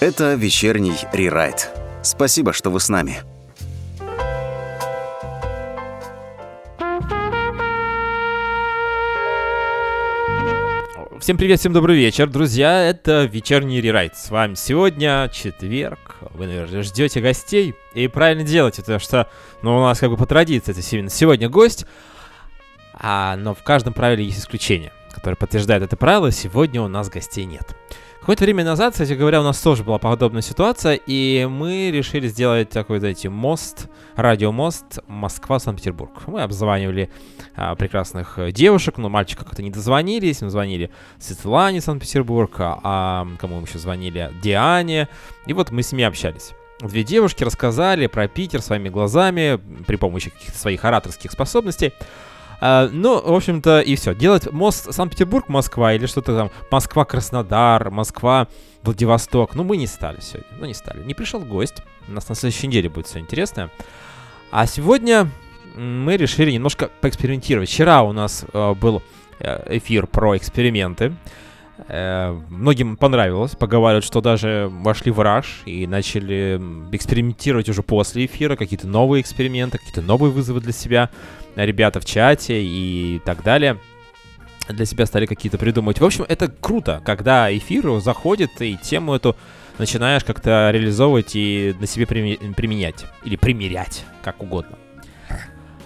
Это вечерний рерайт. Спасибо, что вы с нами. Всем привет, всем добрый вечер, друзья. Это вечерний рерайт. С вами сегодня четверг. Вы, наверное, ждете гостей. И правильно делаете, потому что, ну, у нас как бы по традиции, это именно сегодня гость. А, но в каждом правиле есть исключение, которое подтверждает это правило. Сегодня у нас гостей нет. Какое-то время назад, кстати говоря, у нас тоже была подобная ситуация, и мы решили сделать такой, знаете, мост, радиомост Москва-Санкт-Петербург. Мы обзванивали а, прекрасных девушек, но мальчиков как-то не дозвонились. Мы звонили Светлане Санкт-Петербург, а, а кому мы еще звонили? Диане. И вот мы с ними общались. Две девушки рассказали про Питер своими глазами при помощи каких-то своих ораторских способностей. А, ну, в общем-то, и все. Делать мост Санкт-Петербург-Москва или что-то там Москва-Краснодар, Москва-Владивосток. Ну, мы не стали сегодня. Ну, не стали. Не пришел гость. У нас на следующей неделе будет все интересное. А сегодня мы решили немножко поэкспериментировать. Вчера у нас э, был э, эфир про эксперименты. Э, многим понравилось, поговаривают, что даже вошли в раж и начали экспериментировать уже после эфира, какие-то новые эксперименты, какие-то новые вызовы для себя, ребята в чате и так далее. Для себя стали какие-то придумывать. В общем, это круто, когда эфир заходит и тему эту начинаешь как-то реализовывать и на себе применять. Или примерять, как угодно.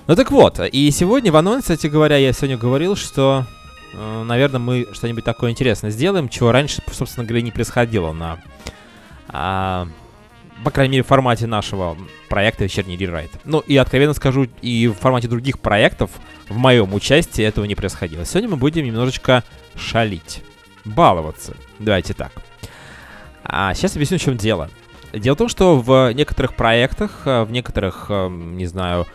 Ну так вот, и сегодня в анонсе, кстати говоря, я сегодня говорил, что Э, наверное, мы что-нибудь такое интересное сделаем, чего раньше, собственно говоря, не происходило на, а, по крайней мере, в формате нашего проекта «Вечерний рерайт». Ну, и откровенно скажу, и в формате других проектов в моем участии этого не происходило. Сегодня мы будем немножечко шалить, баловаться, давайте так. А сейчас объясню, в чем дело. Дело в том, что в некоторых проектах, э, в некоторых, э, не знаю,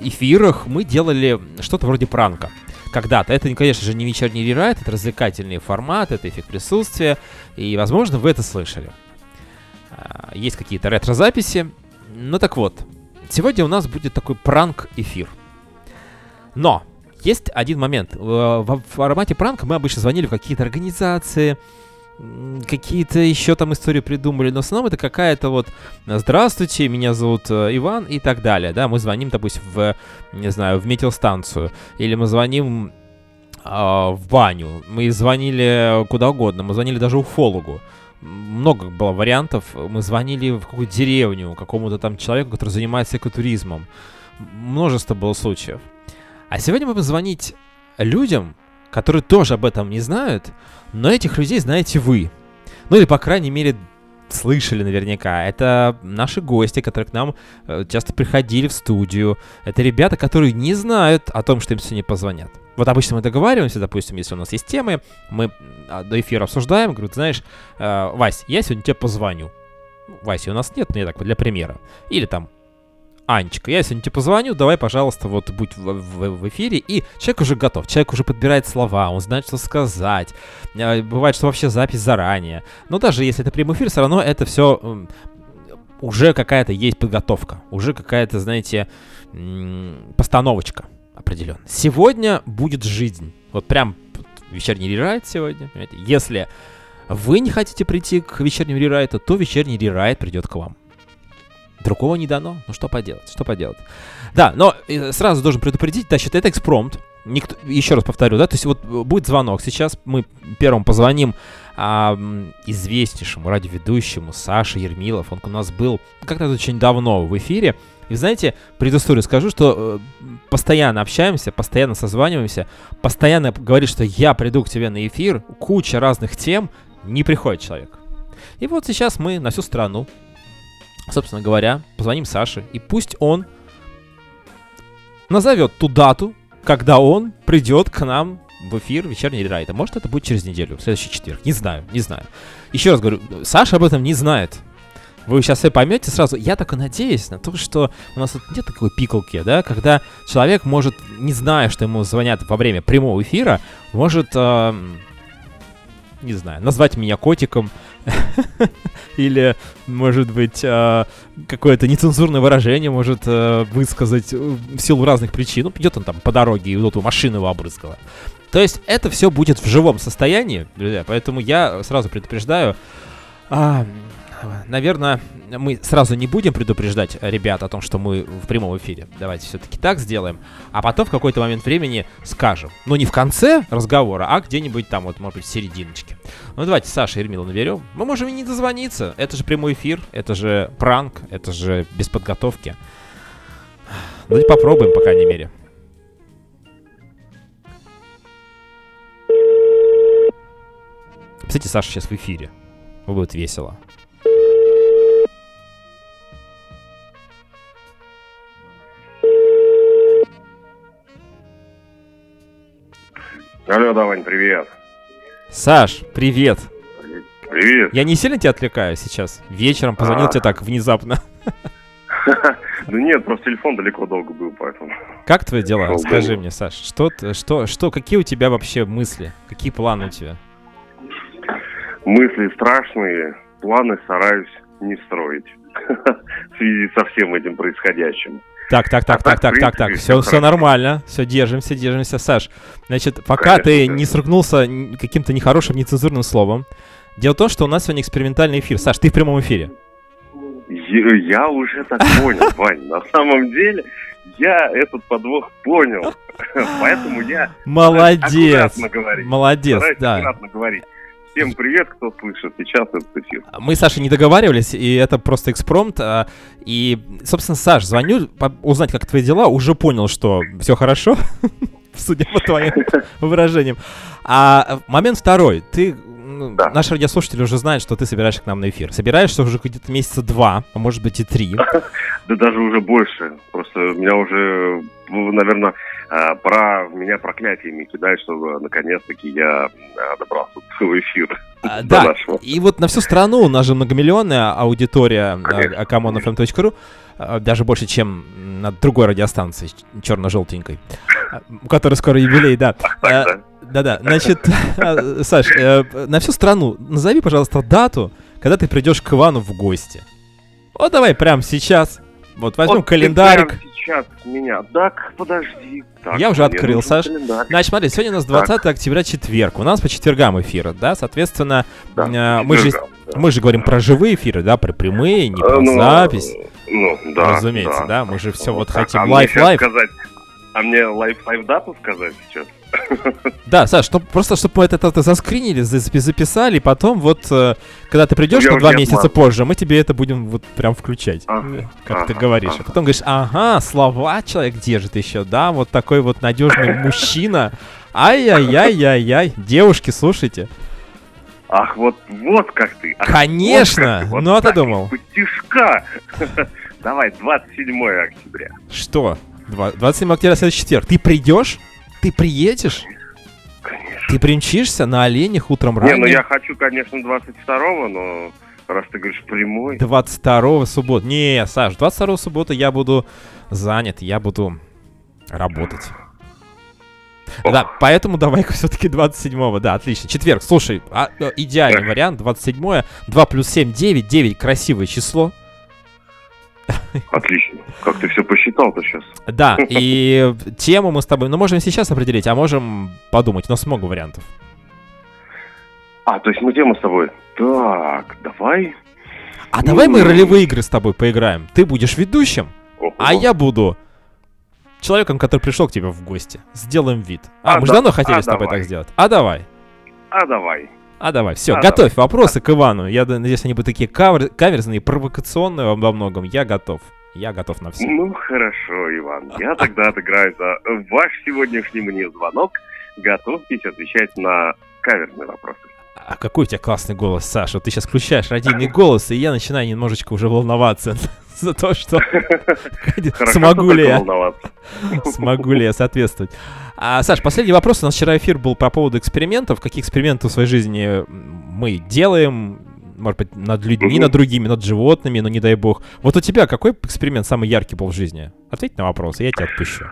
эфирах мы делали что-то вроде пранка. Когда-то. Это, конечно же, не вечерний рерайт, это развлекательный формат, это эффект присутствия. И, возможно, вы это слышали. А, есть какие-то ретро-записи. Ну так вот, сегодня у нас будет такой пранк-эфир. Но есть один момент. В формате пранка мы обычно звонили в какие-то организации, какие-то еще там истории придумали, но в основном это какая-то вот «Здравствуйте, меня зовут э, Иван» и так далее, да, мы звоним, допустим, в, не знаю, в метеостанцию, или мы звоним э, в баню, мы звонили куда угодно, мы звонили даже уфологу, много было вариантов, мы звонили в какую-то деревню, какому-то там человеку, который занимается экотуризмом, множество было случаев. А сегодня мы будем звонить людям, которые тоже об этом не знают, но этих людей знаете вы. Ну или, по крайней мере, слышали наверняка. Это наши гости, которые к нам э, часто приходили в студию. Это ребята, которые не знают о том, что им сегодня позвонят. Вот обычно мы договариваемся, допустим, если у нас есть темы, мы а, до эфира обсуждаем, говорю, знаешь, э, Вась, я сегодня тебе позвоню. Вася у нас нет, но я так, для примера. Или там, Анечка, я сегодня тебе позвоню, давай, пожалуйста, вот будь в, в, в эфире. И человек уже готов, человек уже подбирает слова, он знает, что сказать. А, бывает, что вообще запись заранее. Но даже если это прямой эфир, все равно это все уже какая-то есть подготовка, уже какая-то, знаете, постановочка определенно. Сегодня будет жизнь. Вот прям вечерний рерайт сегодня. Понимаете? Если вы не хотите прийти к вечернему рерайту, то вечерний рерайт придет к вам. Другого не дано. Ну что поделать, что поделать. Да, но э, сразу должен предупредить, значит, это экспромт. Никто, еще раз повторю, да, то есть вот э, будет звонок. Сейчас мы первым позвоним а, известнейшему радиоведущему Саше Ермилов. Он у нас был как-то очень давно в эфире. И знаете, предысторию скажу, что э, постоянно общаемся, постоянно созваниваемся, постоянно говорит, что я приду к тебе на эфир, куча разных тем, не приходит человек. И вот сейчас мы на всю страну собственно говоря, позвоним Саше, и пусть он назовет ту дату, когда он придет к нам в эфир вечерний райта. Может, это будет через неделю, в следующий четверг. Не знаю, не знаю. Еще раз говорю, Саша об этом не знает. Вы сейчас все поймете сразу. Я только надеюсь на то, что у нас тут нет такой пикалки, да, когда человек может, не зная, что ему звонят во время прямого эфира, может, э, не знаю, назвать меня котиком, Или, может быть, э, какое-то нецензурное выражение может э, высказать в силу разных причин. Ну, идет он там по дороге, и вот эту машину его обрызгала. То есть это все будет в живом состоянии, друзья, поэтому я сразу предупреждаю, а, наверное, мы сразу не будем предупреждать ребят о том, что мы в прямом эфире. Давайте все-таки так сделаем. А потом в какой-то момент времени скажем. Но не в конце разговора, а где-нибудь там, вот, может быть, в серединочке. Ну, давайте Саша Ермила наберем. Мы можем и не дозвониться. Это же прямой эфир, это же пранк, это же без подготовки. Ну, попробуем, по крайней мере. Кстати, Саша сейчас в эфире. Будет весело. Алло, Давань, привет. Саш, привет. Привет. Я не сильно тебя отвлекаю сейчас? Вечером позвонил а. тебе так внезапно. Да нет, просто телефон далеко долго был, поэтому. Как твои дела? Скажи мне, Саш, что, что, что, какие у тебя вообще мысли? Какие планы у тебя? Мысли страшные, планы стараюсь не строить в связи со всем этим происходящим. Так, так, так, а так, так, так, так, все, все нормально, все, держимся, держимся, Саш. Значит, пока Конечно, ты не срукнулся каким-то нехорошим, нецензурным словом, дело в том, что у нас сегодня экспериментальный эфир. Саш, ты в прямом эфире. Я уже так понял, Вань. На самом деле, я этот подвох понял. Поэтому я Молодец. Молодец, да. говорить. Всем привет, кто слышит сейчас этот эфир. Мы, Саша, не договаривались, и это просто экспромт. А, и, собственно, Саш, звоню узнать, как твои дела. Уже понял, что все хорошо, судя по твоим выражениям. А момент второй. Ты ну, да. наши радиослушатели уже знают, что ты собираешься к нам на эфир. Собираешься уже где-то месяца два, а может быть и три. Да даже уже больше. Просто меня уже, наверное, а, про меня проклятиями кидают, чтобы наконец-таки я а, добрался в эфир. А, да, нашего. и вот на всю страну у нас же многомиллионная аудитория commonfm.ru, даже больше, чем на другой радиостанции, черно-желтенькой, у которой скоро юбилей, да. Да-да, значит, Саш, э, на всю страну назови, пожалуйста, дату, когда ты придешь к Ивану в гости. Вот давай прямо сейчас. Вот возьмем вот календарик сейчас меня. Так, подожди. Так, Я уже открыл, Саш. Значит, смотри, сегодня у нас 20 так. октября четверг. У нас по четвергам эфиры, да? Соответственно, да, э, мы, же, да. мы же говорим про живые эфиры, да, про прямые, не про ну, запись. Ну, да. Разумеется, да. да? Мы же все вот хотим live-live. А мне live-live дату сказать сейчас? Да, Саш, чтоб, просто чтобы мы это, это заскринили, записали, потом вот, э, когда ты придешь на два месяца позже, мы тебе это будем вот прям включать, ага, как ага, ты говоришь. Ага. А потом говоришь, ага, слова человек держит еще, да, вот такой вот надежный мужчина. Ай-яй-яй-яй-яй, девушки, слушайте. Ах, вот, вот как ты. Ах, Конечно, вот вот ну а ты думал? Пустишка. Давай, 27 октября. Что? 27 октября следующий четверг. Ты придешь? Ты приедешь? Конечно. Ты примчишься на оленях утром рано? Не, ну я хочу, конечно, 22-го, но раз ты говоришь прямой... 22-го суббота. Не, Саш, 22-го суббота я буду занят, я буду работать. Ох. Да, поэтому давай-ка все-таки 27-го. Да, отлично. Четверг. Слушай, а, э, идеальный вариант. 27-е. 2 плюс 7, 9. 9 красивое число. Отлично. Как ты все посчитал-то сейчас? Да, и тему мы с тобой, ну, можем сейчас определить, а можем подумать. У нас много вариантов. А, то есть мы тему с тобой. Так, давай. А давай мы ролевые игры с тобой поиграем. Ты будешь ведущим, а я буду человеком, который пришел к тебе в гости. Сделаем вид. А, а мы же давно хотели а с тобой так сделать. А давай. А давай. А давай, все, а, готовь давай. вопросы а. к Ивану. Я надеюсь, они будут такие кавер, каверзные, провокационные во многом. Я готов. Я готов на все. Ну, хорошо, Иван. Я тогда отыграю за ваш сегодняшний мне звонок. Готовьтесь отвечать на каверзные вопросы. А какой у тебя классный голос, Саша. Вот ты сейчас включаешь родийный голос, и я начинаю немножечко уже волноваться за то, что смогу ли я смогу ли я соответствовать. А, Саш, последний вопрос. У нас вчера эфир был по поводу экспериментов. Какие эксперименты в своей жизни мы делаем? Может быть, над людьми, над другими, над животными, но не дай бог. Вот у тебя какой эксперимент самый яркий был в жизни? Ответь на вопрос, и я тебя отпущу.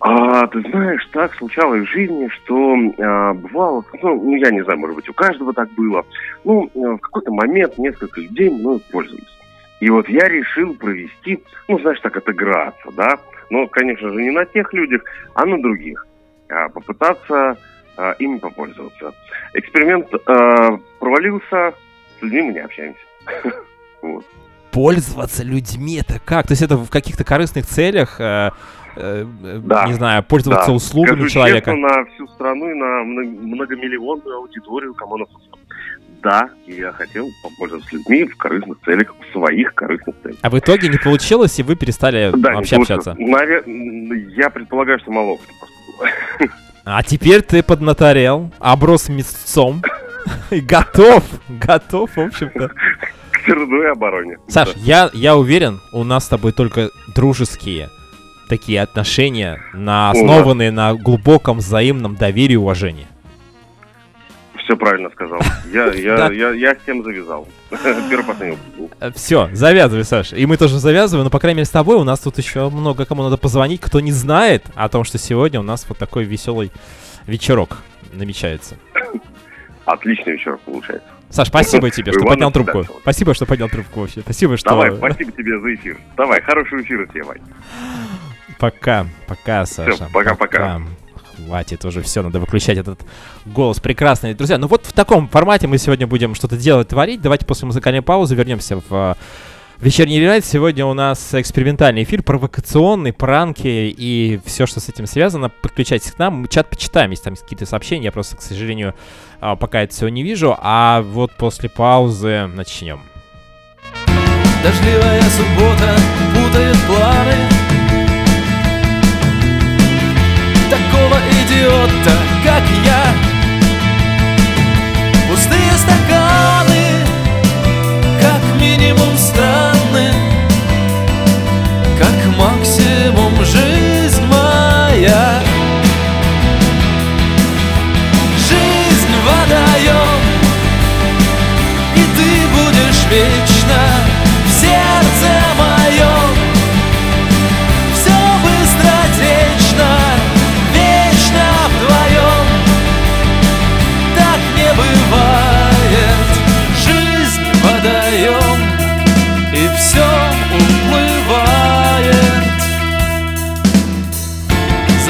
А, ты знаешь, так случалось в жизни, что а, бывало, ну, ну, я не знаю, может быть, у каждого так было. Ну, в какой-то момент несколько людей мной пользовались. И вот я решил провести, ну, знаешь, так отыграться, да. Но, конечно же, не на тех людях, а на других. А, попытаться а, ими попользоваться. Эксперимент а, провалился, с людьми мы не общаемся. вот. Пользоваться людьми это как? То есть это в каких-то корыстных целях? Э, э, да. не знаю, пользоваться да. услугами Скажу человека. Честно, на всю страну и на многомиллионную аудиторию кому Да, я хотел попользоваться людьми в корыстных целях, в своих корыстных целях. А в итоге не получилось, и вы перестали да, вообще общаться? Навер... Я предполагаю, что мало просто было. А теперь ты поднаторел, оброс мясцом, и готов, готов, в общем-то. К твердой обороне. Саш, я, я уверен, у нас с тобой только дружеские такие отношения, на, основанные на глубоком взаимном доверии и уважении. Все правильно сказал. Я, я, я, я с тем завязал. Первый э, Все, завязывай, Саша. И мы тоже завязываем, но, по крайней мере, с тобой у нас тут еще много кому надо позвонить, кто не знает о том, что сегодня у нас вот такой веселый вечерок намечается. Отличный вечерок получается. Саш, спасибо тебе, что поднял трубку. Спасибо, что поднял трубку вообще. Спасибо, что... Давай, спасибо тебе за эфир. Давай, хорошего эфира тебе, Вань. Пока, пока, Саша. Пока-пока. Хватит уже, все, надо выключать этот голос прекрасный. Друзья, ну вот в таком формате мы сегодня будем что-то делать, творить. Давайте после музыкальной паузы вернемся в Вечерний релайт. Сегодня у нас экспериментальный эфир, провокационный, пранки и все, что с этим связано. Подключайтесь к нам. Мы чат почитаем, если там какие-то сообщения. Я просто, к сожалению, а, пока это все не вижу. А вот после паузы начнем. Дождливая суббота путает планы Такого идиота, как я. Пустые стаканы Как минимум странны Как максимум жизнь моя. Вечно в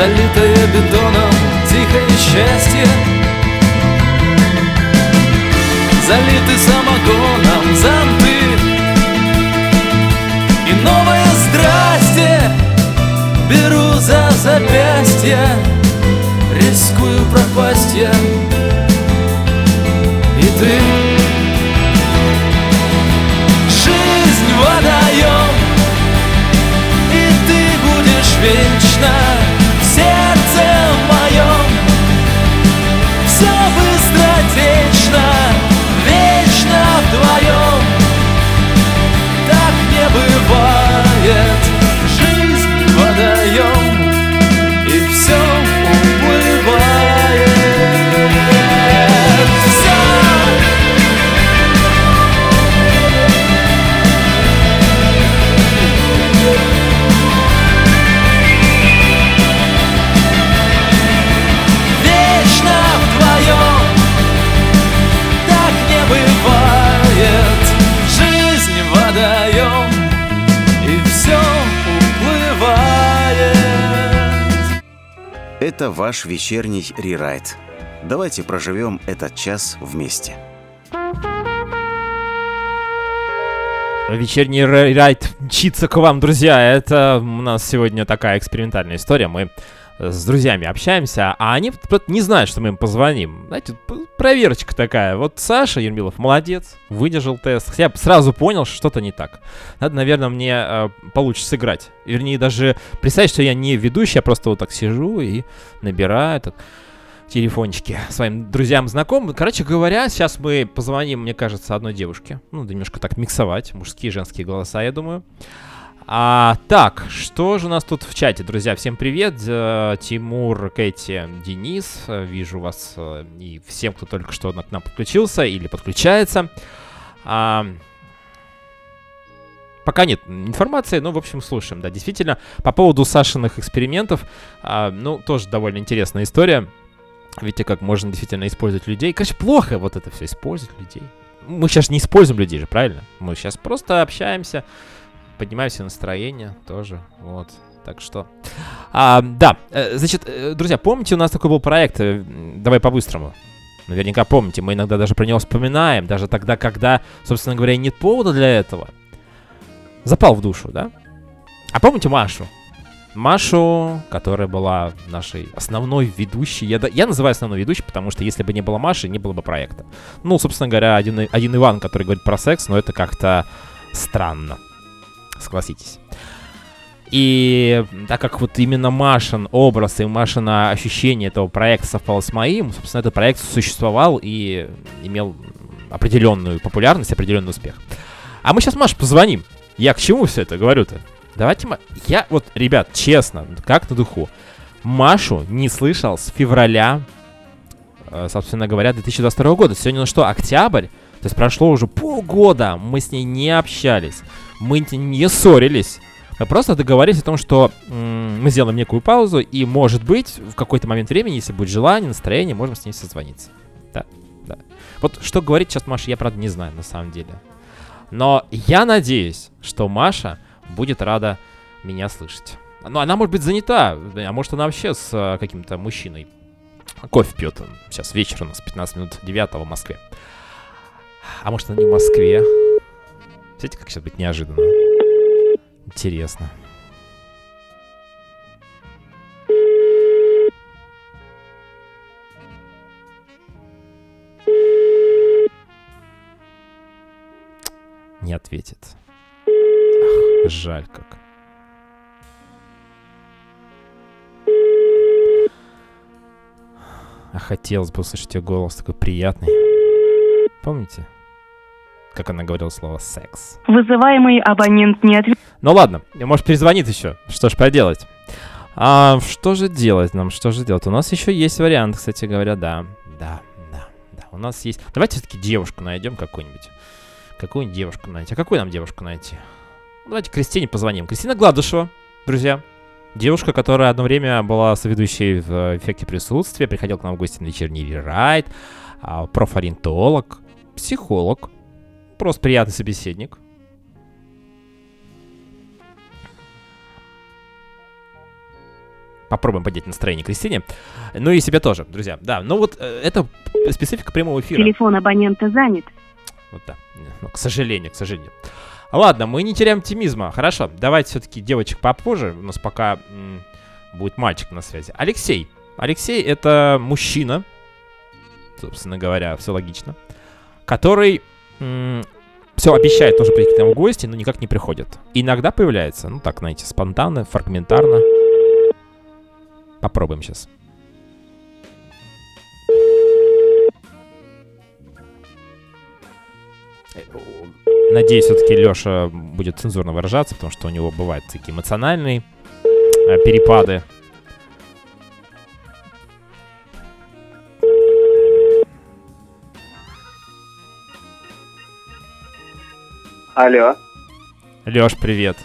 Залитое бетоном тихое счастье. Залиты самогоном зонты И новое здрасте беру за запястье Рискую пропасть я И ты ваш вечерний рерайт. Давайте проживем этот час вместе. Вечерний райд мчится к вам, друзья. Это у нас сегодня такая экспериментальная история. Мы с друзьями общаемся, а они не знают, что мы им позвоним. Знаете, проверочка такая. Вот Саша Ермилов молодец, выдержал тест. Я сразу понял, что что-то не так. Надо, наверное, мне э, получше сыграть. Вернее, даже представить, что я не ведущий, я просто вот так сижу и набираю так, телефончики своим друзьям, знакомым. Короче говоря, сейчас мы позвоним, мне кажется, одной девушке. Ну, немножко так миксовать, мужские и женские голоса, я думаю. А, так, что же у нас тут в чате, друзья? Всем привет. Э, Тимур, Кэти, Денис. Вижу вас э, и всем, кто только что к нам подключился или подключается. А, Пока нет информации, но, в общем, слушаем. Да, действительно, по поводу Сашиных экспериментов, а, ну, тоже довольно интересная история. Видите, как можно действительно использовать людей. Короче, плохо вот это все, использовать людей. Мы сейчас не используем людей же, правильно? Мы сейчас просто общаемся, поднимаем себе настроение тоже, вот. Так что, а, да, э, значит, э, друзья, помните, у нас такой был проект, э, давай по-быстрому. Наверняка помните, мы иногда даже про него вспоминаем, даже тогда, когда, собственно говоря, нет повода для этого. Запал в душу, да? А помните Машу? Машу, которая была нашей основной ведущей. Я, я называю основной ведущей, потому что если бы не было Маши, не было бы проекта. Ну, собственно говоря, один, один Иван, который говорит про секс, но это как-то странно. Согласитесь. И так как вот именно Машин образ и Машина ощущение этого проекта совпало с моим, собственно, этот проект существовал и имел определенную популярность, определенный успех. А мы сейчас Маше позвоним. Я к чему все это говорю-то? Давайте мы... Я вот, ребят, честно, как на духу. Машу не слышал с февраля, э, собственно говоря, 2022 года. Сегодня ну что, октябрь? То есть прошло уже полгода, мы с ней не общались, мы не ссорились. Мы просто договорились о том, что мы сделаем некую паузу, и, может быть, в какой-то момент времени, если будет желание, настроение, можем с ней созвониться. Да, да. Вот что говорить сейчас Маша, я, правда, не знаю, на самом деле. Но я надеюсь, что Маша будет рада меня слышать. Ну, она может быть занята, а может она вообще с а, каким-то мужчиной кофе пьет. Сейчас вечер у нас, 15 минут 9 в Москве. А может она не в Москве? Смотрите, как сейчас быть неожиданно. Интересно. Не ответит. Ах, жаль как. А хотелось бы услышать ее голос такой приятный. Помните? Как она говорила слово «секс». Вызываемый абонент не ответил. Ну ладно, может перезвонит еще. Что ж поделать. А что же делать нам? Что же делать? У нас еще есть вариант, кстати говоря, да. Да, да, да. У нас есть... Давайте все-таки девушку найдем какую-нибудь. Какую-нибудь девушку найти. А какую нам девушку найти? Давайте Кристине позвоним. Кристина Гладышева, друзья. Девушка, которая одно время была соведущей в эффекте присутствия, приходила к нам в гости на вечерний райд, а, профориентолог, психолог, просто приятный собеседник. Попробуем поднять настроение Кристине. Ну и себе тоже, друзья. Да, ну вот э, это специфика прямого эфира. Телефон абонента занят. Вот да. Ну, к сожалению, к сожалению. Ладно, мы не теряем оптимизма. Хорошо, давайте все-таки девочек попозже. У нас пока м, будет мальчик на связи. Алексей. Алексей это мужчина, собственно говоря, все логично, который м, все обещает тоже прийти к нам в гости, но никак не приходит. Иногда появляется, ну так, знаете, спонтанно, фрагментарно. Попробуем сейчас. Надеюсь, все-таки Леша будет цензурно выражаться, потому что у него бывают такие эмоциональные э, перепады. Алло. Леш, привет.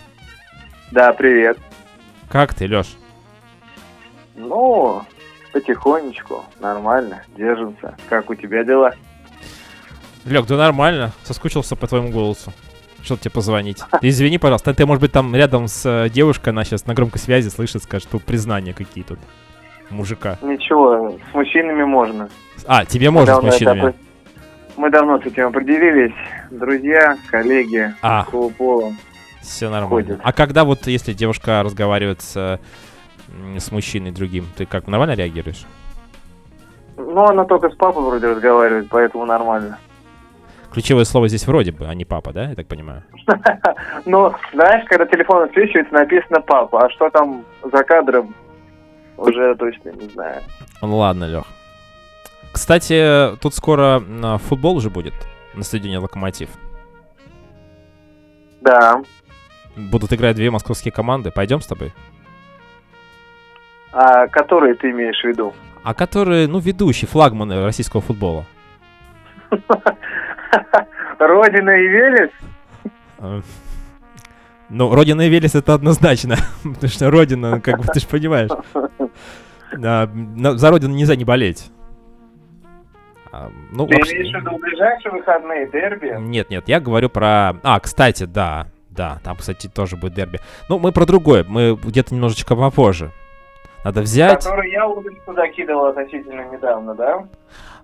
Да, привет. Как ты, Леш? Ну, потихонечку, нормально, держимся. Как у тебя дела? Лег, да нормально. Соскучился по твоему голосу. Что тебе позвонить? Извини, пожалуйста, ты, может быть, там рядом с э, девушкой, она сейчас на громкой связи слышит, скажет, что признания какие тут мужика. Ничего, с мужчинами можно. А, тебе можно с Давно это мужчинами. опre- Мы давно с этим определились. Друзья, коллеги, А. какого пола. Все нормально. ходит. А когда вот, если девушка разговаривает с, с мужчиной другим, ты как, нормально реагируешь? Ну, она только с папой вроде разговаривает, поэтому нормально. Ключевое слово здесь вроде бы, а не папа, да, я так понимаю? Но, знаешь, когда телефон отсвечивается, написано папа, а что там за кадром, уже точно не знаю. Ну ладно, Лех. Кстати, тут скоро м, футбол уже будет на стадионе Локомотив. Да. Будут играть две московские команды. Пойдем с тобой? А которые ты имеешь в виду? А которые, ну, ведущие, флагманы российского футбола. Родина и Велес? Э, Ну, Родина и Велес это однозначно. Потому что Родина, как бы ты же понимаешь. А, за Родину нельзя не болеть. Ну, Ты вообще- имеешь в виду ближайшие выходные дерби? Нет, нет, я говорю про... А, кстати, да, да, там, кстати, тоже будет дерби. Ну, мы про другое, мы где-то немножечко попозже. Надо взять... Который я удочку закидывал относительно недавно, да?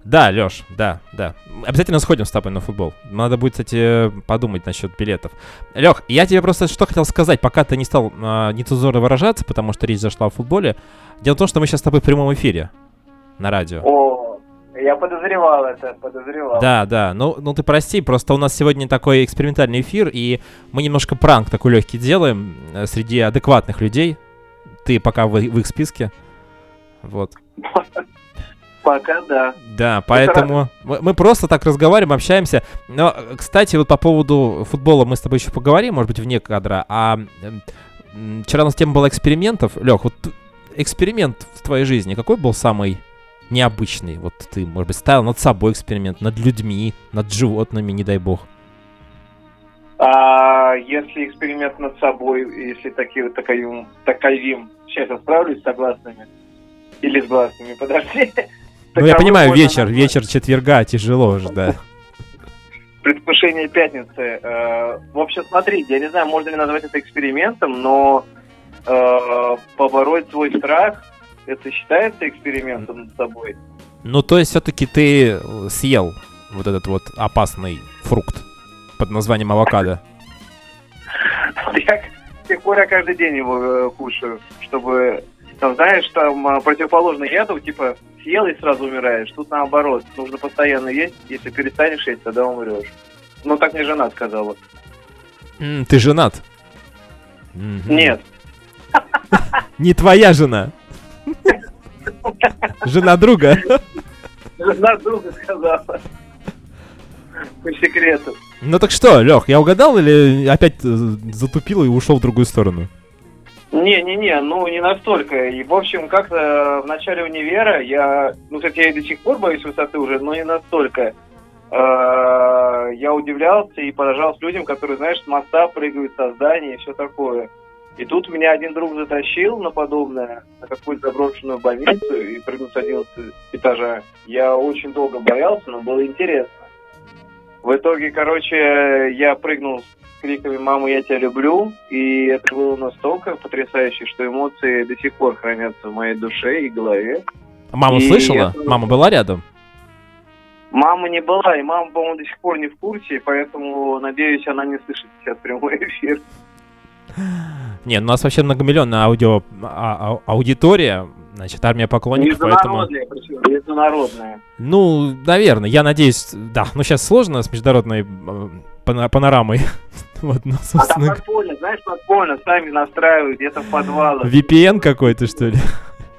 Да, Лёш, да, да. Обязательно сходим с тобой на футбол. Надо будет, кстати, подумать насчет билетов. Лёх, я тебе просто что хотел сказать, пока ты не стал а, нецензурно выражаться, потому что речь зашла о футболе. Дело в том, что мы сейчас с тобой в прямом эфире на радио. О, я подозревал это, подозревал. Да, да. Ну, ну ты прости, просто у нас сегодня такой экспериментальный эфир, и мы немножко пранк такой легкий делаем э, среди адекватных людей. Ты пока в, в их списке. Вот. Пока да. Да, поэтому мы, мы просто так разговариваем, общаемся. Но, кстати, вот по поводу футбола мы с тобой еще поговорим, может быть, вне кадра. А вчера у нас тема была экспериментов. Лех, вот эксперимент в твоей жизни какой был самый необычный? Вот ты, может быть, ставил над собой эксперимент, над людьми, над животными, не дай бог. А если эксперимент над собой, если такие, таковым, таковым, сейчас я справлюсь с согласными или с гласными, подожди. Ну, я понимаю, вечер, назвать. вечер четверга тяжело уже, да. предвкушение пятницы. Э, В общем, смотрите, я не знаю, можно ли назвать это экспериментом, но э, побороть свой страх, это считается экспериментом над собой. Ну, то есть, все-таки ты э, съел вот этот вот опасный фрукт под названием авокадо. Я с тех пор я каждый день его э, кушаю, чтобы, там, знаешь, там э, противоположно яду, типа, съел и сразу умираешь. Тут наоборот, нужно постоянно есть, если перестанешь есть, тогда умрешь. Ну, так мне жена сказала. Ты женат? Нет. Не твоя жена. Жена друга. Жена друга сказала. По секрету. Ну так что, Лех, я угадал или опять э, затупил и ушел в другую сторону? Не-не-не, ну не настолько. И, в общем, как-то в начале универа я... Ну, кстати, я и до сих пор боюсь высоты уже, но не настолько. Э, Я удивлялся и поражался людям, которые, знаешь, с моста прыгают со здания и все такое. И тут меня один друг затащил на подобное, на какую-то заброшенную больницу и прыгнул с 11 этажа. Я очень долго боялся, но было интересно. В итоге, короче, я прыгнул с криками «Мама, я тебя люблю», и это было настолько потрясающе, что эмоции до сих пор хранятся в моей душе и голове. Мама И слышала? это- Мама была рядом? Мама не была, и мама, по-моему, до сих пор не в курсе, поэтому, надеюсь, она не слышит сейчас прямой эфир. Не, ну у нас вообще многомиллионная аудио, а- а- аудитория, значит, армия поклонников, поэтому... Международная, причем, международная. Ну, наверное, я надеюсь, да. Ну, сейчас сложно с международной э, пана- панорамой. Вот, ну, А там собственно, подпольно, знаешь, подпольно, сами настраивают где-то в подвалах. VPN какой-то, что ли?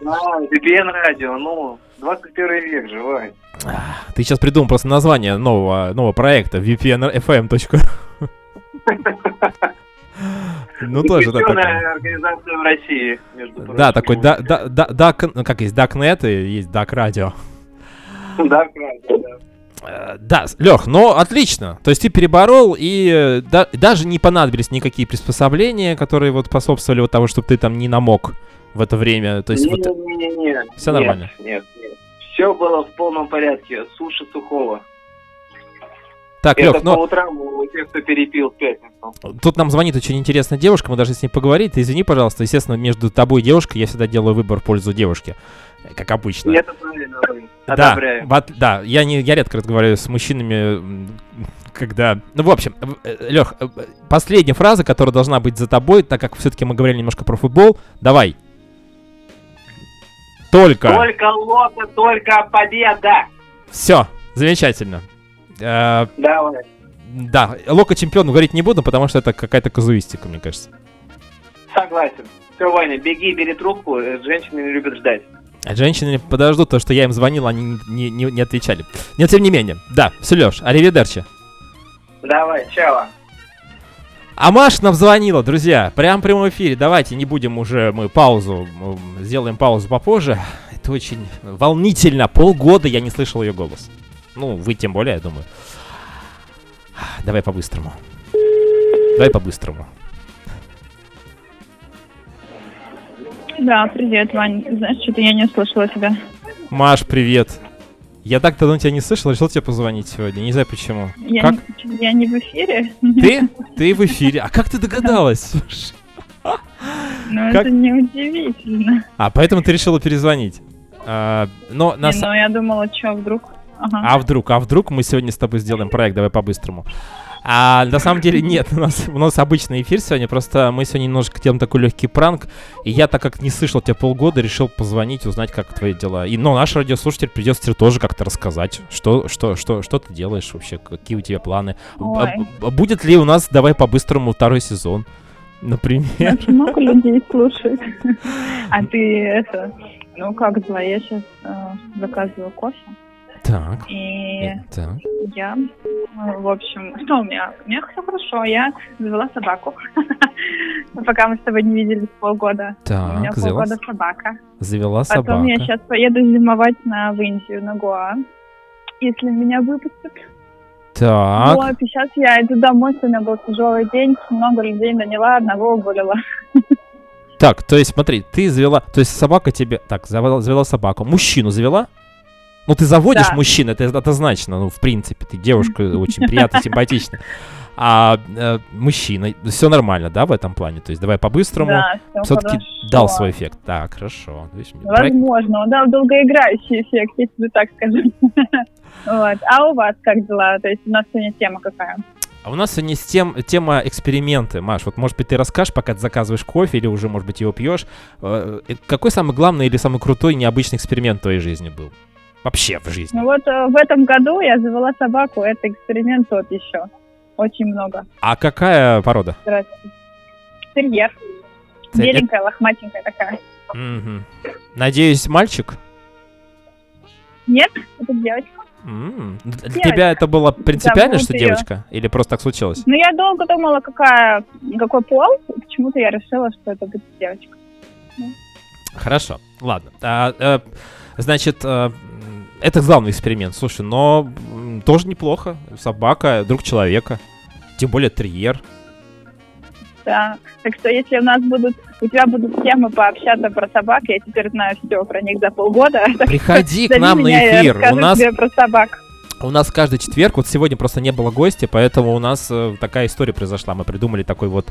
Да, VPN радио, ну, 21 век Вань. Ты сейчас придумал просто название нового, нового проекта vpnfm.ru Ну, тоже, да. Запрещенная организация в России, между прочим. Да, такой, да, да, да, дак, ну, как есть, Darknet и есть Dark Radio. Да, правильно, да. Э, Да, Лех, ну отлично. То есть ты переборол, и э, да- даже не понадобились никакие приспособления, которые вот способствовали вот того, чтобы ты там не намок в это время. То есть вот... Не-не-не. Всё Нет, нормально? Нет, нет. Все было в полном порядке. Суши сухого. Так, Это Лех, по ну утрам у тех, кто перепил в пятницу. тут нам звонит очень интересная девушка, мы должны с ней поговорить. Ты извини, пожалуйста, естественно, между тобой и девушкой я всегда делаю выбор в пользу девушки, э, как обычно. Это правильно. Да, в да, я не, я редко разговариваю с мужчинами, когда, ну в общем, Лех, последняя фраза, которая должна быть за тобой, так как все-таки мы говорили немножко про футбол, давай. Только. Только лока, только победа! Все, замечательно. Э, Давай. да, Лока чемпион говорить не буду, потому что это какая-то казуистика, мне кажется. Согласен. Все, Ваня, беги, бери трубку. э, Женщины не любят ждать. Женщины подождут то, что я им звонил, они не, не, не отвечали. Но тем не менее, да, все, Леш, аривидерчи. Давай, чао. А Маш нам звонила, друзья, прям в прямом эфире. Давайте не будем уже мы паузу, сделаем паузу попозже. Это очень волнительно. Полгода я не слышал ее голос. Ну, вы тем более, я думаю. Давай по-быстрому. Давай по-быстрому. Да, привет, Вань. Знаешь, что-то я не услышала тебя. Маш, привет. Я так давно тебя не слышал, решил тебе позвонить сегодня. Не знаю почему. Я, как? Не, я не в эфире. Ты? Ты в эфире. А как ты догадалась? Ну, как? это неудивительно. А, поэтому ты решила перезвонить. А, но на... ну, я думала, что вдруг Ага. А вдруг, а вдруг мы сегодня с тобой сделаем проект, давай по-быстрому. А на самом деле нет, у нас, у нас обычный эфир сегодня, просто мы сегодня немножко делаем такой легкий пранк, и я, так как не слышал тебя полгода, решил позвонить, узнать, как твои дела. И, но наш радиослушатель придется тебе тоже как-то рассказать, что, что, что, что ты делаешь вообще, какие у тебя планы. Ой. Будет ли у нас, давай по-быстрому, второй сезон, например? Очень много людей слушает. А ты это... Ну, как дела? Я сейчас заказываю кофе. Так, И так. я, в общем, что у меня? У меня все хорошо. Я завела собаку. Пока мы с тобой не виделись полгода. У меня Так, завела, полгода собака. завела Потом собака. я сейчас поеду зимовать на, в Индию, на Гоа. Если меня выпустят. Так, Вот, и сейчас я иду домой, сегодня был тяжелый день, много людей наняла, одного уволила. Так, то есть, смотри, ты завела, то есть собака тебе, так, завела, завела собаку, мужчину завела? Ну, ты заводишь Да. мужчин, это однозначно, ну, в принципе, ты девушка очень приятно, симпатична. А э, мужчина, все нормально, да, в этом плане? То есть, давай по-быстрому, Да, все все-таки дал свой эффект. Так, хорошо. Видишь, Возможно, он дал долгоиграющий эффект, если так скажем. Вот. А у вас как дела? То есть у нас сегодня тема какая? А у нас сегодня с тем, тема эксперименты. Маш, вот, может быть, ты расскажешь, пока ты заказываешь кофе или уже, может быть, его пьешь. э, э, Какой самый главный или самый крутой необычный эксперимент в твоей жизни был? Вообще в жизни. Ну вот э, в этом году я завела собаку, это эксперимент тот еще. Очень много. А какая порода? Здравствуйте. Терьер. Це- Беленькая, лохматенькая такая. Мгм. Надеюсь, мальчик? Нет, это девочка. М, Для Девочка. тебя это было принципиально, Зовут что её. девочка? Или просто так случилось? Ну я долго думала, какая, какой пол. и Почему-то я решила, что это будет девочка. Хорошо, ладно. А, э, значит, э, это главный эксперимент. Слушай, но тоже неплохо. Собака, друг человека. Тем более терьер. Да. Так что если у нас будут, у тебя будут темы пообщаться про собак, я теперь знаю все про них за полгода. Приходи к нам на эфир. У нас про собак. У нас каждый четверг, вот сегодня просто не было гостя, поэтому у нас э, такая история произошла. Мы придумали такой вот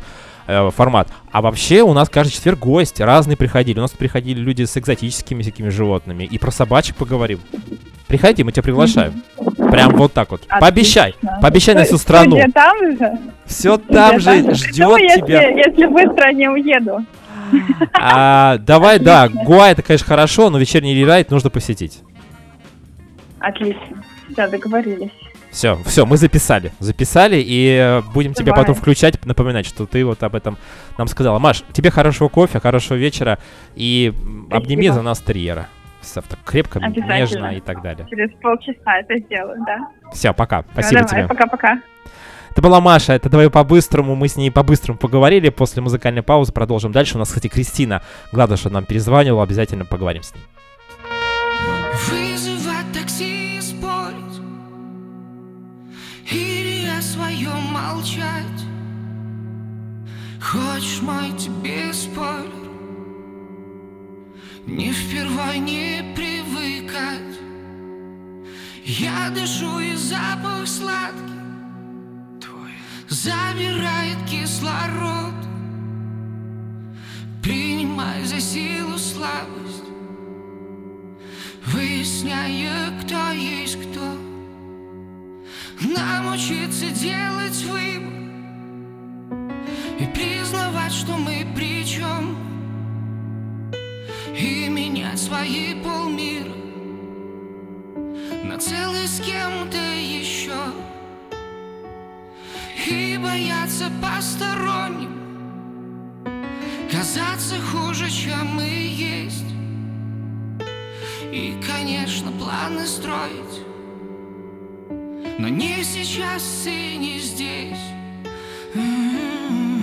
э, формат. А вообще у нас каждый четверг гости разные приходили. У нас приходили люди с экзотическими всякими животными. И про собачек поговорим. Приходи, мы тебя приглашаем. Прям вот так вот. Пообещай. Отлично. Пообещай на Сто- всю страну. студия там же? Все там же ждет если, тебя. Если быстро не уеду. А, давай, да, Отлично. Гуа это, конечно, хорошо, но вечерний рерайт нужно посетить. Отлично. Все, договорились. Все, все, мы записали. Записали, и э, будем тебя Давай. потом включать, напоминать, что ты вот об этом нам сказала. Маш, тебе хорошего кофе, хорошего вечера, и Спасибо. обними за нас терьера. Всё так крепко, нежно и так далее. Через полчаса это сделаю, да? Все, пока. Ну, Спасибо давай, тебе. Пока-пока. Это была Маша, это давай по-быстрому, мы с ней по-быстрому поговорили, после музыкальной паузы продолжим дальше. У нас, кстати, Кристина, что нам перезванивала, обязательно поговорим с ней. Хочешь мой тебе спойлер Не впервой не привыкать. Я дышу и запах сладкий Твой забирает кислород. Принимай за силу слабость. Выясняя, кто есть кто. Нам учиться делать выбор И признавать, что мы при чем И менять свои полмира На целый с кем-то еще И бояться посторонним Казаться хуже, чем мы есть. И, конечно, планы строить Но не сейчас и не здесь. Когда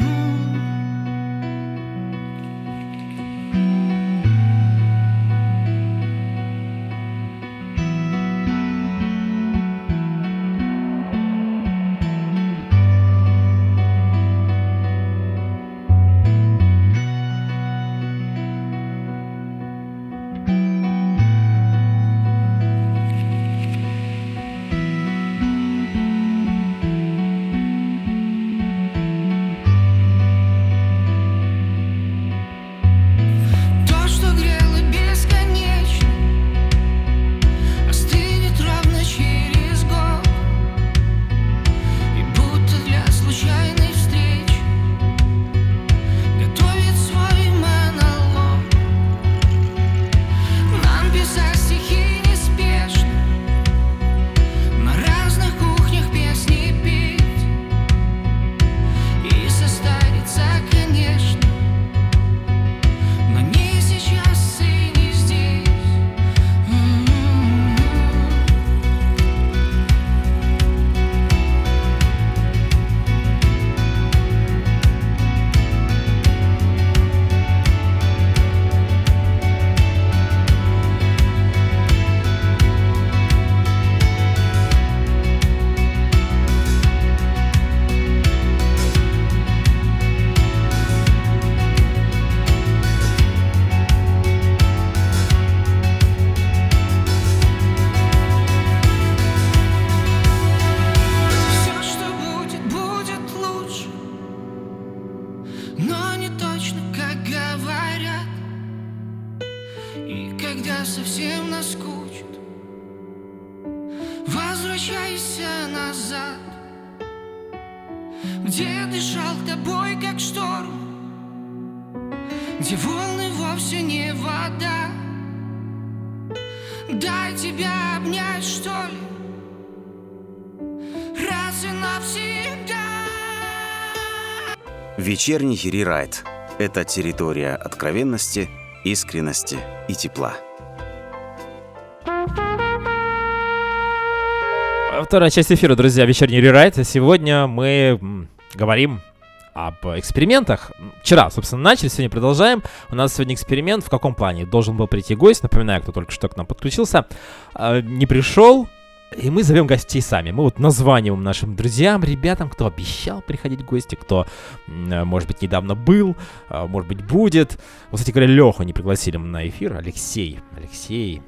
Вечерний рерайт – это территория откровенности, искренности и тепла. Вторая часть эфира, друзья, вечерний рерайт. Сегодня мы говорим об экспериментах. Вчера, собственно, начали, сегодня продолжаем. У нас сегодня эксперимент. В каком плане? Должен был прийти гость, напоминаю, кто только что к нам подключился. А, не пришел, и мы зовем гостей сами. Мы вот названиваем нашим друзьям, ребятам, кто обещал приходить в гости, кто, может быть, недавно был, а, может быть, будет. Вот, кстати говоря, Леху не пригласили на эфир. Алексей. Алексей.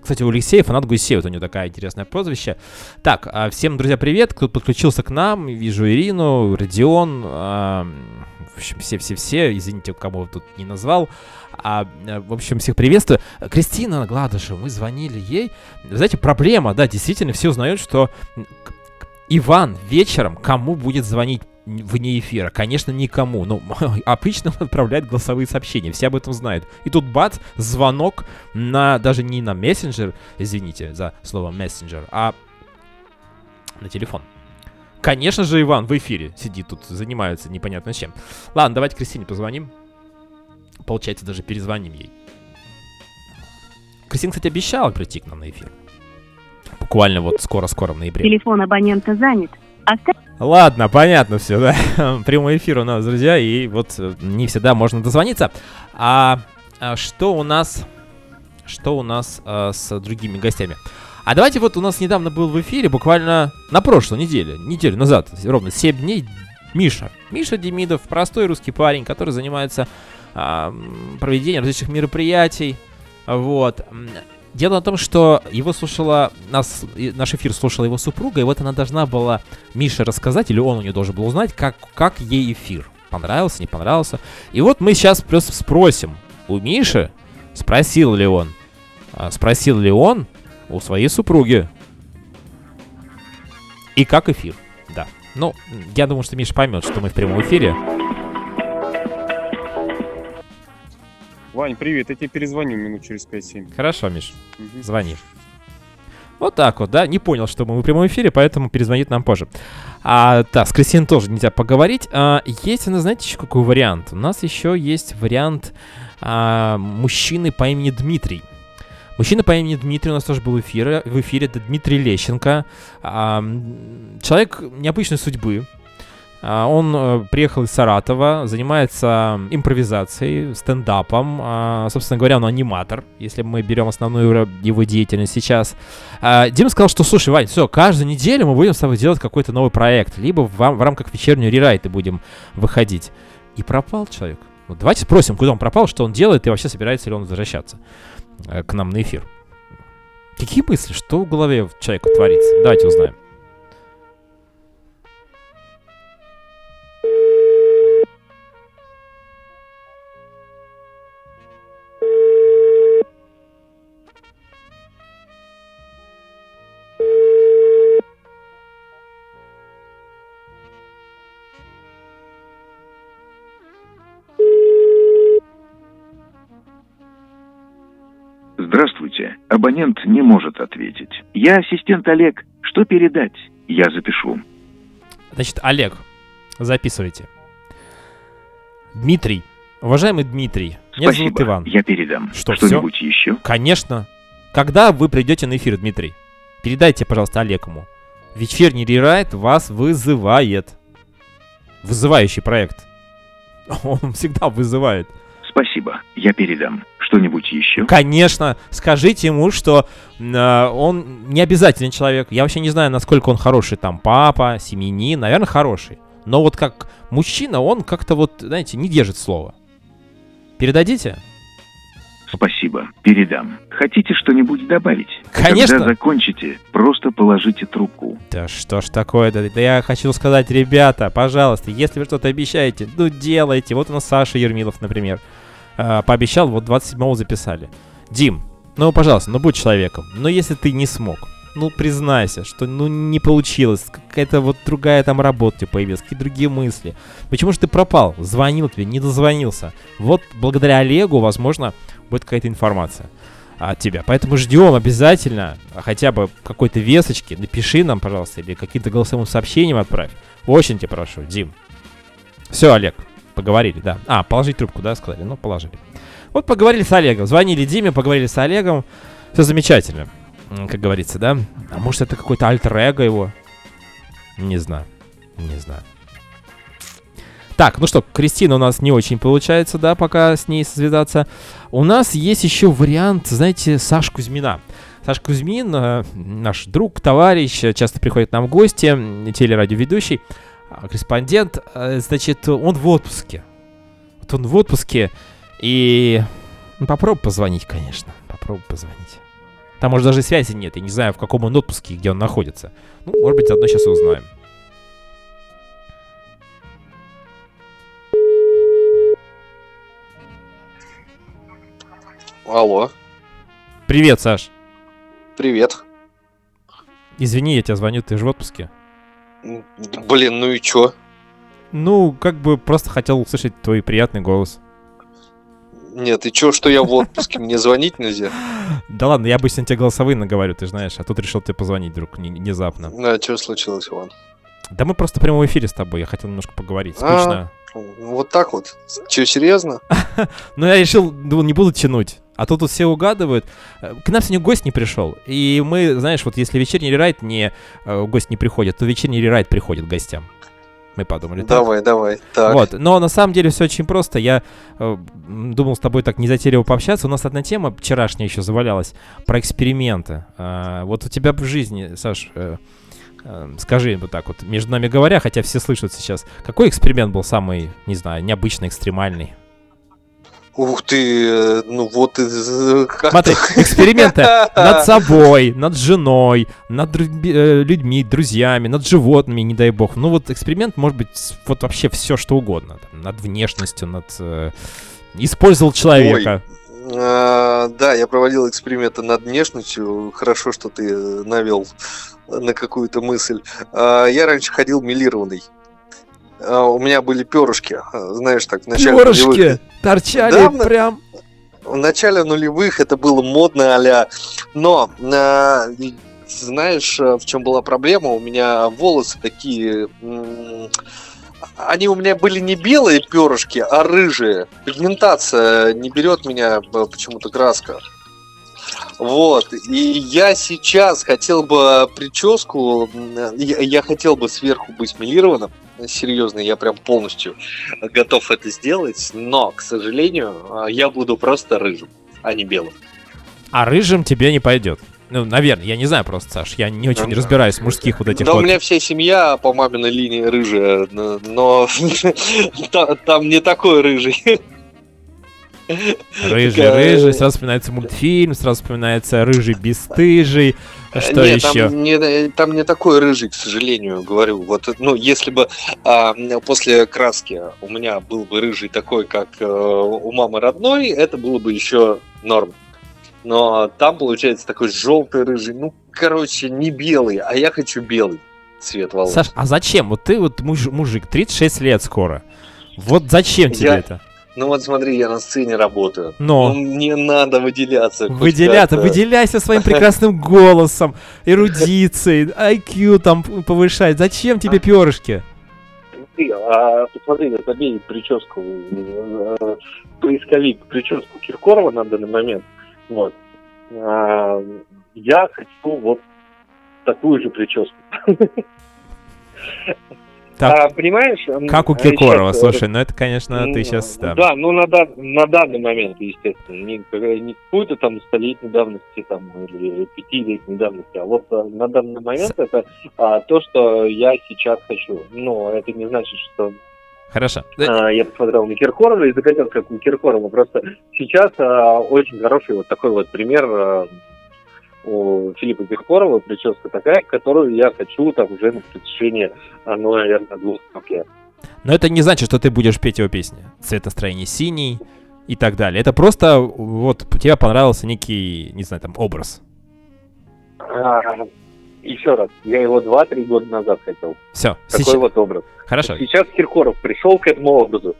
Кстати, у Алексея фанат Гусей, вот у него такое интересное прозвище. Так, а, всем, друзья, привет, кто подключился к нам, вижу Ирину, Родион, а, в общем, все-все-все, извините, кому тут не назвал. А, в общем, всех приветствую. Кристина Гладышева, мы звонили ей. Знаете, проблема, да, действительно, все узнают, что Иван вечером кому будет звонить вне эфира? Конечно, никому. Но обычно он отправляет голосовые сообщения, все об этом знают. И тут бац, звонок на, даже не на мессенджер, извините за слово мессенджер, а на телефон. Конечно же, Иван в эфире сидит тут, занимается непонятно чем. Ладно, давайте Кристине позвоним. Получается, даже перезвоним ей. Кристина, кстати, обещала прийти к нам на эфир. Буквально вот скоро-скоро в ноябре. Телефон абонента занят. Оставь... Ладно, понятно все, да. Прямой эфир у нас, друзья, и вот э, не всегда можно дозвониться. А, а что у нас, что у нас а, с другими гостями? А давайте вот у нас недавно был в эфире, буквально на прошлой неделе, неделю назад, ровно 7 дней, Миша. Миша Демидов, простой русский парень, который занимается а, проведением различных мероприятий. Вот. Дело в том, что его слушала, нас, наш эфир слушала его супруга, и вот она должна была Мише рассказать, или он у нее должен был узнать, как, как ей эфир. Понравился, не понравился. И вот мы сейчас просто спросим у Миши, спросил ли он, а, спросил ли он у своей супруги, и как эфир. Ну, я думаю, что Миша поймет, что мы в прямом эфире. Вань, привет, я тебе перезвоню минут через 5-7. Хорошо, Миш, угу. звони. Вот так вот, да, не понял, что мы в прямом эфире, поэтому перезвонит нам позже. А, да, с Кристиной тоже нельзя поговорить. А, есть, ну, знаете, еще какой вариант? У нас еще есть вариант а, мужчины по имени Дмитрий. Мужчина по имени Дмитрий у нас тоже был в эфире. В эфире это Дмитрий Лещенко. А, человек необычной судьбы. А, он э, приехал из Саратова, занимается импровизацией, стендапом. А, собственно говоря, он аниматор, если мы берем основную его деятельность сейчас. Дима сказал, что, слушай, Вань, все, каждую неделю мы будем с тобой делать какой-то новый проект, либо в, рамках вечернего рерайта будем выходить. И пропал человек. Давайте спросим, куда он пропал, что он делает, и вообще собирается ли он возвращаться к нам на эфир. Какие мысли, что в голове человека творится? Давайте узнаем. Абонент не может ответить. Я ассистент Олег. Что передать? Я запишу. Значит, Олег, записывайте. Дмитрий. Уважаемый Дмитрий, меня Спасибо. зовут Иван. Я передам. Что, Что-нибудь все? еще? Конечно. Когда вы придете на эфир, Дмитрий? Передайте, пожалуйста, Олегу. Вечерний рерайт вас вызывает. Вызывающий проект. Он всегда вызывает. Спасибо, я передам. Что-нибудь еще? Конечно, скажите ему, что э, он не обязательный человек. Я вообще не знаю, насколько он хороший там папа, семьянин, наверное, хороший. Но вот как мужчина, он как-то вот, знаете, не держит слова. Передадите? Спасибо, передам. Хотите что-нибудь добавить? Конечно. Когда закончите, просто положите трубку. Да что ж такое-то? Да я хочу сказать, ребята, пожалуйста, если вы что-то обещаете, ну делайте. Вот у нас Саша Ермилов, например. Э, пообещал, вот 27-го записали. Дим, Ну, пожалуйста, ну будь человеком. Но если ты не смог, ну признайся, что ну не получилось, какая-то вот другая там работа тебе появилась, какие другие мысли. Почему же ты пропал? Звонил тебе, не дозвонился. Вот благодаря Олегу, возможно, будет какая-то информация от тебя. Поэтому ждем обязательно хотя бы какой-то весочки. Напиши нам, пожалуйста, или каким-то голосовым сообщением отправь. Очень тебя прошу, Дим. Все, Олег, поговорили, да. А, положить трубку, да, сказали? Ну, положили. Вот поговорили с Олегом. Звонили Диме, поговорили с Олегом. Все замечательно, как говорится, да? А может, это какой-то альтер-эго его? Не знаю. Не знаю. Так, ну что, Кристина у нас не очень получается, да, пока с ней связаться. У нас есть еще вариант, знаете, Саш Кузьмина. Саш Кузьмин, э, наш друг, товарищ, часто приходит к нам в гости, телерадиоведущий, корреспондент. Э, значит, он в отпуске. Вот он в отпуске, и ну, попробуй позвонить, конечно. Попробуй позвонить. Там, может, даже связи нет. Я не знаю, в каком он отпуске, где он находится. Ну, может быть, заодно сейчас узнаем. Алло. Привет, Саш. Привет. Извини, я тебя звоню, ты же в отпуске. Блин, ну и чё? Ну, как бы просто хотел услышать твой приятный голос. Нет, и чё, что я в отпуске? Мне звонить нельзя? Да ладно, я обычно тебе голосовые наговорю, ты знаешь, а тут решил тебе позвонить вдруг внезапно. Да, что случилось, Иван? Да мы просто в прямом эфире с тобой, я хотел немножко поговорить, скучно. Вот так вот? Че, серьезно? Ну, я решил, ну, не буду тянуть. А тут вот все угадывают. Э, к нам сегодня гость не пришел. И мы, знаешь, вот если вечерний рерайт не э, гость не приходит, то вечерний рерайт приходит к гостям. Мы подумали. Давай, так? давай. Так. Вот. Но на самом деле все очень просто. Я э, думал с тобой так незатейливо пообщаться. У нас одна тема вчерашняя еще завалялась про эксперименты. Э, вот у тебя в жизни, Саш, э, скажи вот так вот, между нами говоря, хотя все слышат сейчас, какой эксперимент был самый, не знаю, необычный, экстремальный? Ух ты, э, ну вот... Как Смотри, эксперименты над собой, над женой, над э, людьми, друзьями, над животными, не дай бог. Ну вот эксперимент может быть вот вообще все что угодно. Там, над внешностью, над... Э, использовал человека. Ой. А, да, я проводил эксперименты над внешностью. Хорошо, что ты навел на какую-то мысль. А, я раньше ходил милированный. А, у меня были перышки, а, знаешь, так, в начале Перышки нулевых. торчали да, прям. В начале нулевых это было модно а Но, э, знаешь, в чем была проблема? У меня волосы такие... Они у меня были не белые перышки, а рыжие. Пигментация не берет меня почему-то краска. Вот. И я сейчас хотел бы прическу, я, я хотел бы сверху быть милированным, серьезно, я прям полностью готов это сделать, но, к сожалению, я буду просто рыжим, а не белым. А рыжим тебе не пойдет. Ну, наверное, я не знаю просто, Саш, я не очень разбираюсь в мужских вот этих Да вот... у меня вся семья по маминой линии рыжая, но там не такой рыжий. Рыжий, рыжий, сразу вспоминается мультфильм, сразу вспоминается рыжий бесстыжий. Что Нет, еще? Там не, там не такой рыжий, к сожалению, говорю. Вот, ну, если бы а, после краски у меня был бы рыжий такой, как а, у мамы родной, это было бы еще норм. Но там получается такой желтый рыжий, ну, короче, не белый, а я хочу белый цвет волос. Саш, а зачем? Вот ты вот муж, мужик, 36 лет скоро. Вот зачем тебе я, это? Ну вот смотри, я на сцене работаю. Но. Ну, мне надо выделяться. Выделяться, выделяйся своим прекрасным голосом, эрудицией, IQ там повышать. Зачем тебе перышки? А посмотри, забей прическу, э, поисковик, прическу Киркорова на данный момент. Вот. А, я хочу вот такую же прическу. Так, а, понимаешь? Как у Киркорова, сейчас, слушай, ну это, конечно, ты сейчас... Да, да ну на, на данный момент, естественно, не, не какую-то там столетней давности там, или пятилетней давности, а вот а, на данный момент С... это а, то, что я сейчас хочу. Но это не значит, что Хорошо. А, я посмотрел на Киркорова и захотел, как у Киркорова. Просто сейчас а, очень хороший вот такой вот пример а, у Филиппа Киркорова прическа такая, которую я хочу там уже на протяжении, ну, наверное, двух лет. Но это не значит, что ты будешь петь его песни. Цвет настроения синий, и так далее. Это просто вот тебе понравился некий, не знаю, там, образ. А, еще раз, я его 2-3 года назад хотел. Все. Такой сейчас... вот образ. Хорошо. Сейчас Киркоров пришел к этому образу.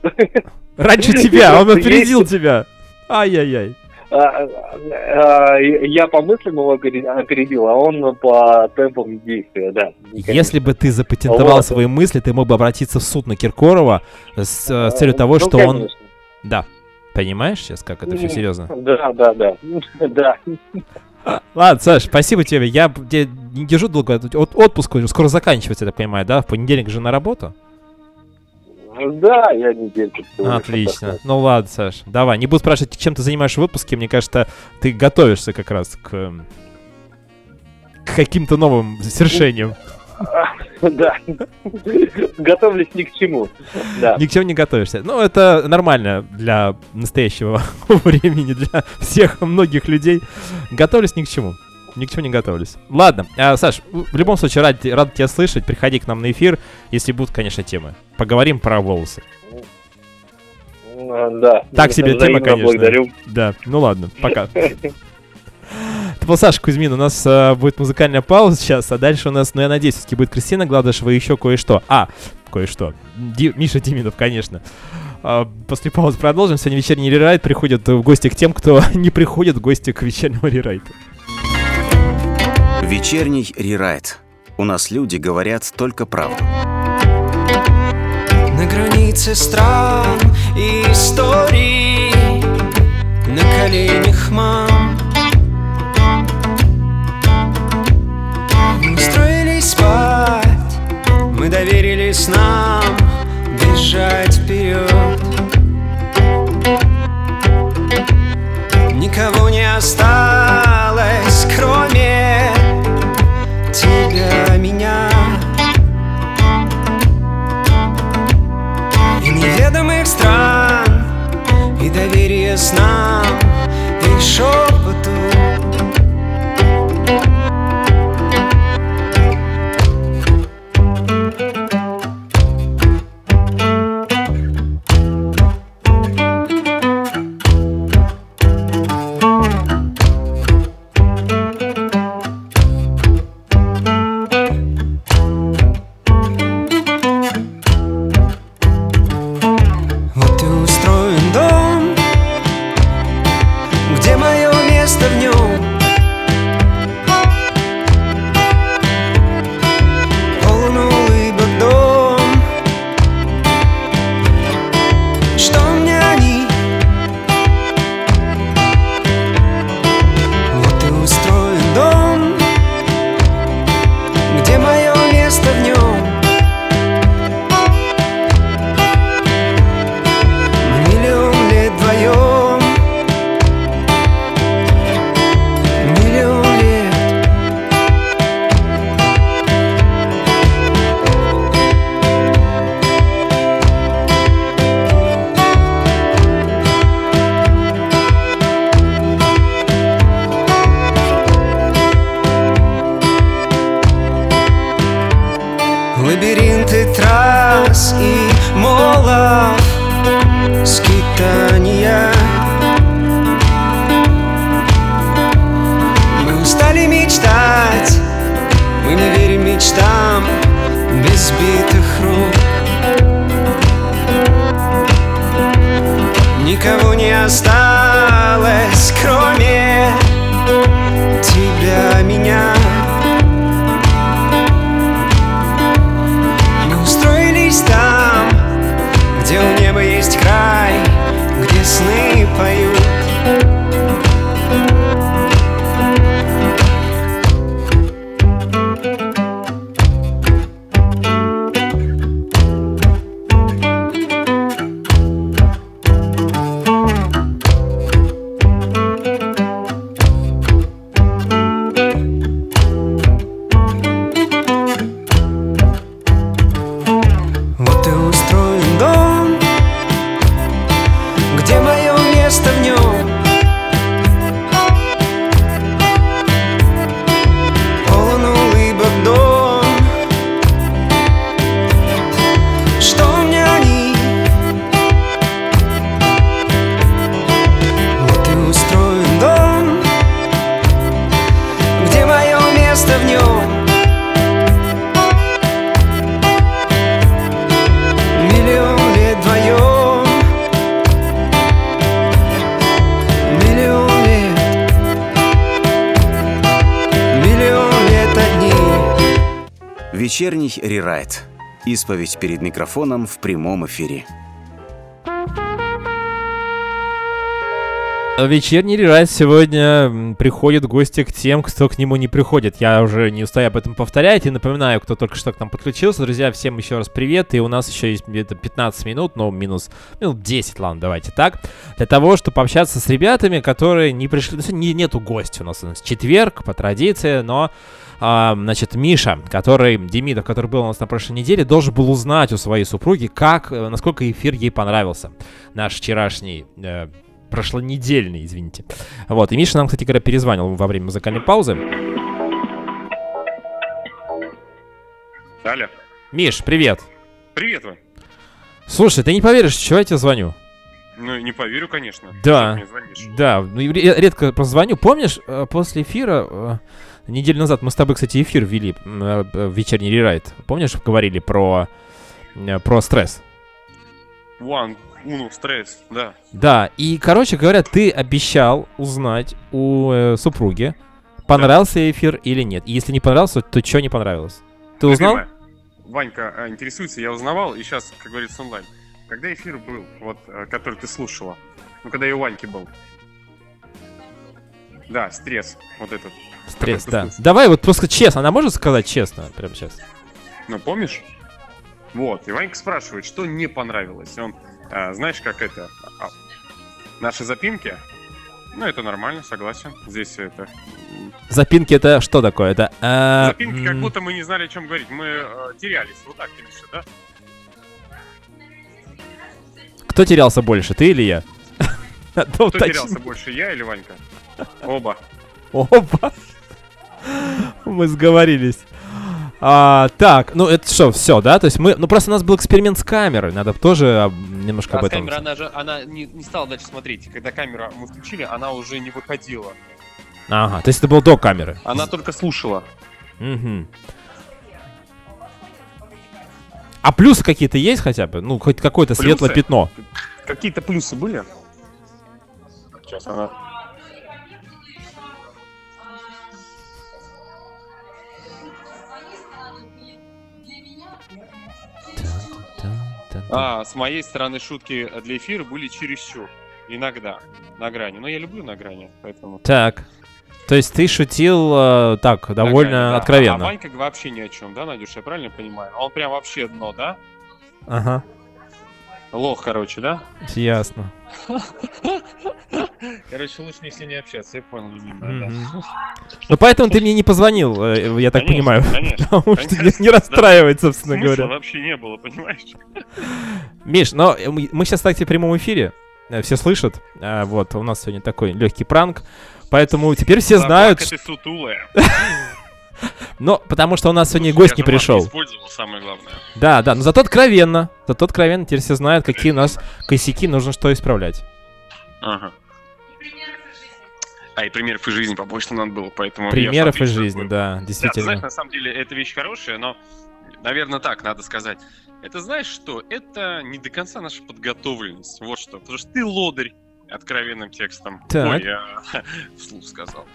Раньше тебя, он опередил тебя. Ай-яй-яй. А, а, я по мыслям его опередил, а он по темпам действия, да. Если бы ты запатентовал вот. свои мысли, ты мог бы обратиться в суд на Киркорова с, с целью того, ну, что он... Да. Понимаешь сейчас, как это все серьезно? Да, да, да. Да. Ладно, Саш, спасибо тебе. Я не держу долго. От, отпуск скоро заканчивается, я так понимаю, да? В понедельник же на работу? Да, я недельку. Отлично. Ну ладно, Саш, давай. Не буду спрашивать, чем ты занимаешься в отпуске. Мне кажется, ты готовишься как раз к, к каким-то новым свершениям. Да. Готовлюсь ни к чему. Да. Ни к чему не готовишься. Ну, это нормально для настоящего времени, для всех, многих людей. Готовлюсь ни к чему. Ни к чему не готовлюсь. Ладно, а, Саш, в любом случае, рад, рад тебя слышать. Приходи к нам на эфир, если будут, конечно, темы. Поговорим про волосы. Да. Так себе тема, конечно. Благодарю. Да, ну ладно, пока. Это был Саша Кузьмин. У нас э, будет музыкальная пауза сейчас, а дальше у нас, ну я надеюсь, все-таки будет Кристина Гладышева и еще кое-что. А, кое-что. Ди- Миша Тиминов, конечно. А, после паузы продолжим. Сегодня вечерний рерайт приходит в гости к тем, кто не приходит в гости к вечернему рерайту. Вечерний рерайт. У нас люди говорят только правду. На границе стран и историй На коленях мам спать Мы доверились нам бежать Час і мола скитания Мы устали мечтать, мы не верим мечтам без битых рук Никого не осталось. Рерайт. Исповедь перед микрофоном в прямом эфире. Вечерний рерайт сегодня приходит в гости к тем, кто к нему не приходит. Я уже не устаю об этом повторять и напоминаю, кто только что к нам подключился. Друзья, всем еще раз привет. И у нас еще есть где-то 15 минут, но минус минут 10, ладно, давайте так. Для того, чтобы пообщаться с ребятами, которые не пришли. Ну, не, нету гостя у нас. У нас четверг по традиции, но а, значит, Миша, который, Демидов, который был у нас на прошлой неделе, должен был узнать у своей супруги, как, э, насколько эфир ей понравился. Наш вчерашний э, прошлонедельный, извините. Вот, и Миша нам, кстати говоря, перезванивал во время музыкальной паузы. Алло. Миш, привет. Привет, Вань. Слушай, ты не поверишь, чего я тебе звоню? Ну, не поверю, конечно. Да, да, ну, редко просто звоню. Помнишь, э, после эфира, э, неделю назад мы с тобой, кстати, эфир вели, э, вечерний рерайт. Помнишь, говорили про, про стресс? One, Уну, стресс, да. Да, и, короче говоря, ты обещал узнать у э, супруги, понравился да. эфир или нет. И если не понравился, то что не понравилось? Ты узнал? Любимая. Ванька а, интересуется, я узнавал, и сейчас, как говорится, онлайн. Когда эфир был, вот, э, который ты слушала? Ну, когда и у Ваньки был. Да, стресс, вот этот. Стресс, да. Слушал. Давай вот просто честно, она может сказать честно прямо сейчас? Ну, помнишь? Вот, и Ванька спрашивает, что не понравилось. Он а, знаешь, как это? А, наши запинки? Ну, это нормально, согласен. Здесь это... Запинки это что такое? Это... Э... Запинки, как будто мы не знали, о чем говорить. Мы э, терялись. Вот так, Миша, да? Кто терялся больше, ты или я? Кто терялся больше, я или Ванька? Оба. Оба? Мы сговорились. А, так, ну это что, все, да? То есть мы, ну просто у нас был эксперимент с камерой, надо тоже а, немножко а об этом. камера, она же, она не, не стала дальше смотреть. Когда камеру мы включили, она уже не выходила. Ага, то есть это было до камеры. Она только слушала. Угу. А плюсы какие-то есть хотя бы? Ну, хоть какое-то светлое пятно. Какие-то плюсы были? Сейчас она А, с моей стороны шутки для эфира были чересчур. Иногда. На грани. Но я люблю на грани, поэтому... Так. То есть ты шутил э, так, довольно грани, да. откровенно. А, а Ванька вообще ни о чем, да, Надюш, я правильно понимаю? Он прям вообще дно, да? Ага. Лох, короче, да? Ясно. Короче, лучше если не общаться, я понял, любимая, да. Ну поэтому ты мне не позвонил, э, я так понимаю. Конечно, Потому что не расстраивать, собственно говоря. вообще не было, понимаешь? Миш, но мы сейчас, кстати, в прямом эфире. Э, все слышат. А, вот, у нас сегодня такой легкий пранк. Поэтому теперь все знают... ты сутулая. Но потому что у нас сегодня гость не пришел. использовал, самое главное. Да, да, но зато откровенно. Зато откровенно теперь все знают, какие у нас косяки нужно что исправлять. Ага. А и примеров из жизни побольше надо было, поэтому... Примеров из жизни, да, действительно. Да, знаешь, на самом деле, это вещь хорошая, но, наверное, так надо сказать. Это знаешь что? Это не до конца наша подготовленность. Вот что. Потому что ты лодырь откровенным текстом. Так. Ой, я вслух сказал.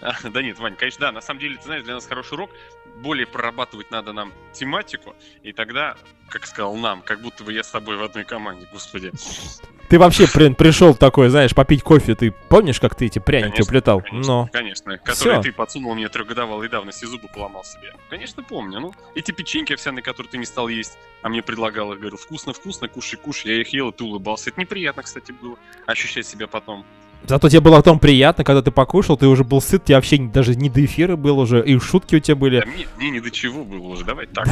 да нет, Вань, конечно, да. На самом деле, ты знаешь, для нас хороший урок. Более прорабатывать надо нам тематику. И тогда, как сказал нам, как будто бы я с тобой в одной команде, господи. Ты вообще, блин, пришел такой, знаешь, попить кофе. Ты помнишь, как ты эти пряники конечно, уплетал? Конечно, Но. конечно. Которые Всё. ты подсунул мне трехгодовалой давности, зубы поломал себе. Конечно, помню. Ну, эти печеньки овсяные, которые ты не стал есть, а мне предлагал, я говорю, вкусно-вкусно, кушай, кушай. Я их ел, и ты улыбался. Это неприятно, кстати, было. Ощущать себя потом. Зато тебе было потом приятно, когда ты покушал, ты уже был сыт, тебе вообще даже не до эфира был уже, и шутки у тебя были. Да, мне, мне не до чего было уже, давай так.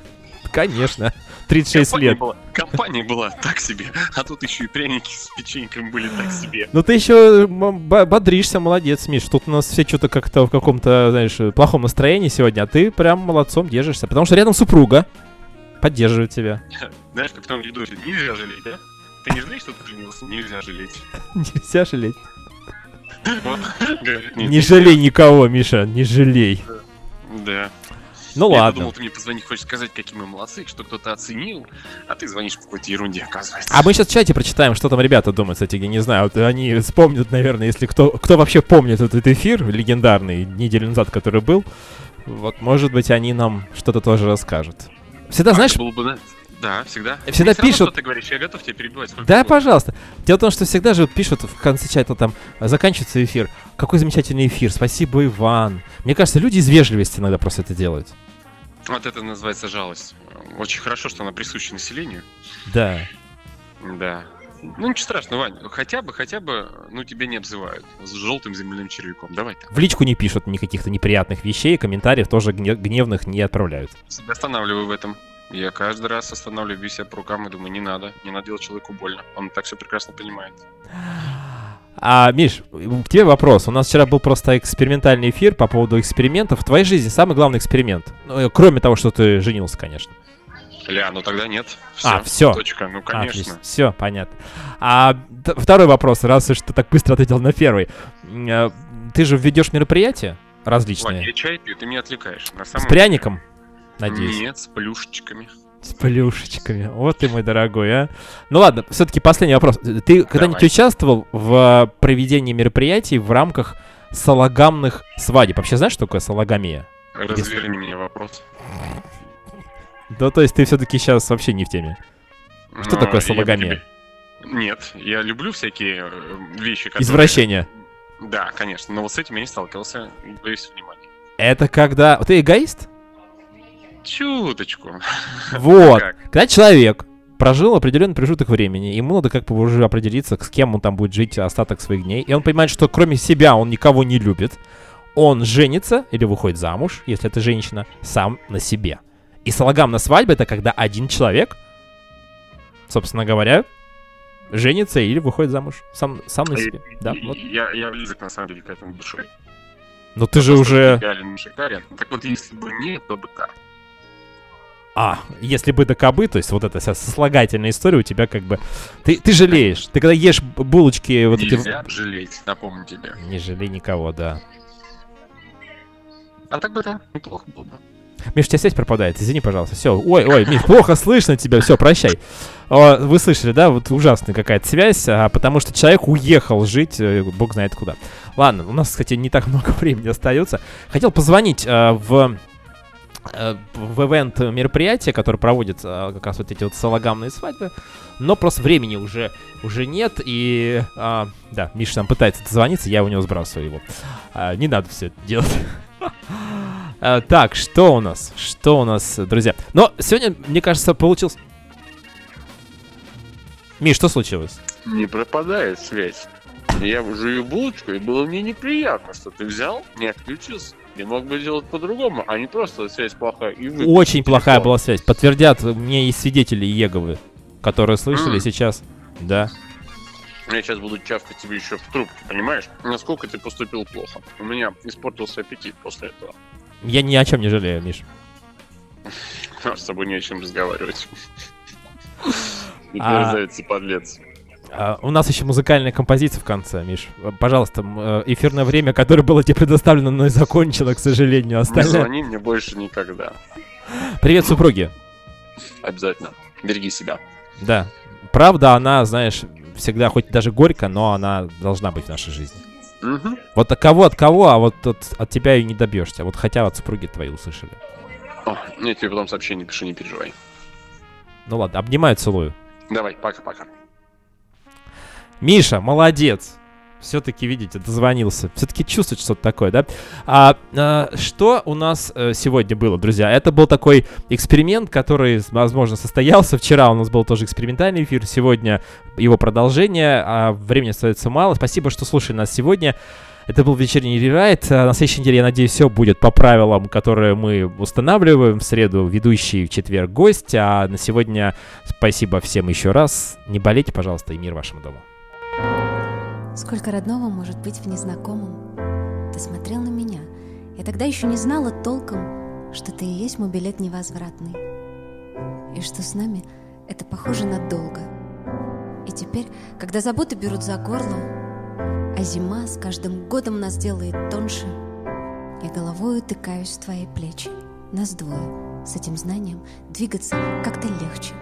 Конечно. 36 компания лет. Была, компания была так себе, а тут еще и пряники с печеньками были так себе. Ну ты еще бодришься, молодец, Миш. Тут у нас все что-то как-то в каком-то, знаешь, плохом настроении сегодня, а ты прям молодцом держишься. Потому что рядом супруга поддерживает тебя. Знаешь, как потом ведут, нельзя жалеть, да? Ты не жалеешь, что ты женился? Нельзя жалеть. Нельзя жалеть. Не жалей никого, Миша, не жалей. Да. Ну ладно. Я думал, ты мне позвонить хочешь сказать, какие мы молодцы, что кто-то оценил, а ты звонишь по какой-то ерунде, оказывается. А мы сейчас в чате прочитаем, что там ребята думают, кстати, я не знаю. Вот они вспомнят, наверное, если кто, кто вообще помнит этот эфир легендарный неделю назад, который был. Вот, может быть, они нам что-то тоже расскажут. Всегда, а, знаешь... Было бы, да, всегда. Всегда Мне пишут... ты говоришь, я готов тебе перебивать. Да, угодно. пожалуйста. Дело в том, что всегда же пишут в конце чата там, заканчивается эфир. Какой замечательный эфир, спасибо, Иван. Мне кажется, люди из вежливости иногда просто это делают. Вот это называется жалость. Очень хорошо, что она присуща населению. Да. Да. Ну ничего страшного, Вань, хотя бы, хотя бы, ну тебе не обзывают с желтым земляным червяком. Давай так. В личку не пишут никаких-то неприятных вещей, комментариев тоже гневных не отправляют. Себя останавливаю в этом. Я каждый раз останавливаю себя по рукам и думаю, не надо, не надо делать человеку больно. Он так все прекрасно понимает. А, Миш, к тебе вопрос. У нас вчера был просто экспериментальный эфир по поводу экспериментов. В твоей жизни самый главный эксперимент? Ну, э, кроме того, что ты женился, конечно. Ля, ну тогда нет. Все, а, все. Точка, ну конечно. Отлично. Все, понятно. А второй вопрос, раз уж ты так быстро ответил на первый. Э, ты же ведешь мероприятия различные. Вань, я чай пью, ты меня отвлекаешь. На самом с пряником? Надеюсь. Нет, с плюшечками. С плюшечками. Вот ты мой дорогой, а. Ну ладно, все-таки последний вопрос. Ты когда-нибудь участвовал в проведении мероприятий в рамках салагамных свадеб? Вообще знаешь, что такое салагамия? Разверни мне вопрос. Да, то есть ты все-таки сейчас вообще не в теме. Что Но такое салагамия? Нет, я люблю всякие э, вещи, которые... Извращения. Да, конечно, но вот с этим я не сталкивался, боюсь внимания. Это когда... Ты эгоист? Чуточку. Вот. Когда человек прожил определенный промежуток времени, ему надо как бы уже определиться, с кем он там будет жить остаток своих дней, и он понимает, что кроме себя он никого не любит, он женится или выходит замуж, если это женщина, сам на себе. И салагам на свадьбе это когда один человек, собственно говоря, женится или выходит замуж сам, сам на себе. Я, да, вот. я, я близок на самом деле к этому душой. Но ты же уже... Шикарен. Так вот, если бы нет, то бы так. А, если бы до кобы, то есть вот эта вся сослагательная история у тебя как бы... Ты, ты жалеешь. Ты когда ешь булочки вот Нельзя эти... жалеть, напомню тебе. Не жалей никого, да. А так бы да, неплохо было бы. Миш, у тебя связь пропадает, извини, пожалуйста. Все, ой, ой, Миш, плохо слышно тебя, все, прощай. Вы слышали, да, вот ужасная какая-то связь, а, потому что человек уехал жить, э, бог знает куда. Ладно, у нас, кстати, не так много времени остается. Хотел позвонить э, в в ивент мероприятия, которое проводит э, как раз вот эти вот салагамные свадьбы, но просто времени уже, уже нет, и, э, да, Миша там пытается дозвониться, я у него сбрасываю его. Э, не надо все это делать. Э, так, что у нас? Что у нас, друзья? Но сегодня, мне кажется, получился... Миш, что случилось? Не пропадает связь. Я жую булочку, и было мне неприятно, что ты взял, не отключился. И мог бы сделать по-другому, а не просто связь плохая и Очень плохая была связь. Подтвердят, мне есть свидетели Еговы, которые слышали mm. сейчас. Да. Я сейчас буду чавкать тебе еще в трубку, понимаешь? Насколько ты поступил плохо. У меня испортился аппетит после этого. Я ни о чем не жалею, Миш. С тобой не о чем разговаривать. Не мерзавец подлец. А, у нас еще музыкальная композиция в конце, Миш. Пожалуйста, э, эфирное время, которое было тебе предоставлено, но и закончило, к сожалению. Остальное... Не звони мне больше никогда. Привет, супруги. Обязательно. Береги себя. Да. Правда, она, знаешь, всегда, хоть даже горько, но она должна быть в нашей жизни. Угу. Вот от кого, от кого, а вот от, от тебя и не добьешься. Вот хотя от супруги твоей услышали. О, я тебе потом сообщение пишу, не переживай. Ну ладно, обнимаю, целую. Давай, пока-пока. Миша, молодец все-таки, видите, дозвонился. Все-таки чувствует что-то такое, да? А, а что у нас а, сегодня было, друзья? Это был такой эксперимент, который, возможно, состоялся. Вчера у нас был тоже экспериментальный эфир, сегодня его продолжение. А времени остается мало. Спасибо, что слушали нас сегодня. Это был вечерний рерайт. А на следующей неделе, я надеюсь, все будет по правилам, которые мы устанавливаем. В среду ведущий, в четверг гость. А на сегодня спасибо всем еще раз. Не болейте, пожалуйста, и мир вашему дому. Сколько родного может быть в незнакомом? Ты смотрел на меня. Я тогда еще не знала толком, что ты и есть мой билет невозвратный. И что с нами это похоже на долго. И теперь, когда заботы берут за горло, а зима с каждым годом нас делает тоньше, я головой утыкаюсь в твои плечи. Нас двое. С этим знанием двигаться как-то легче.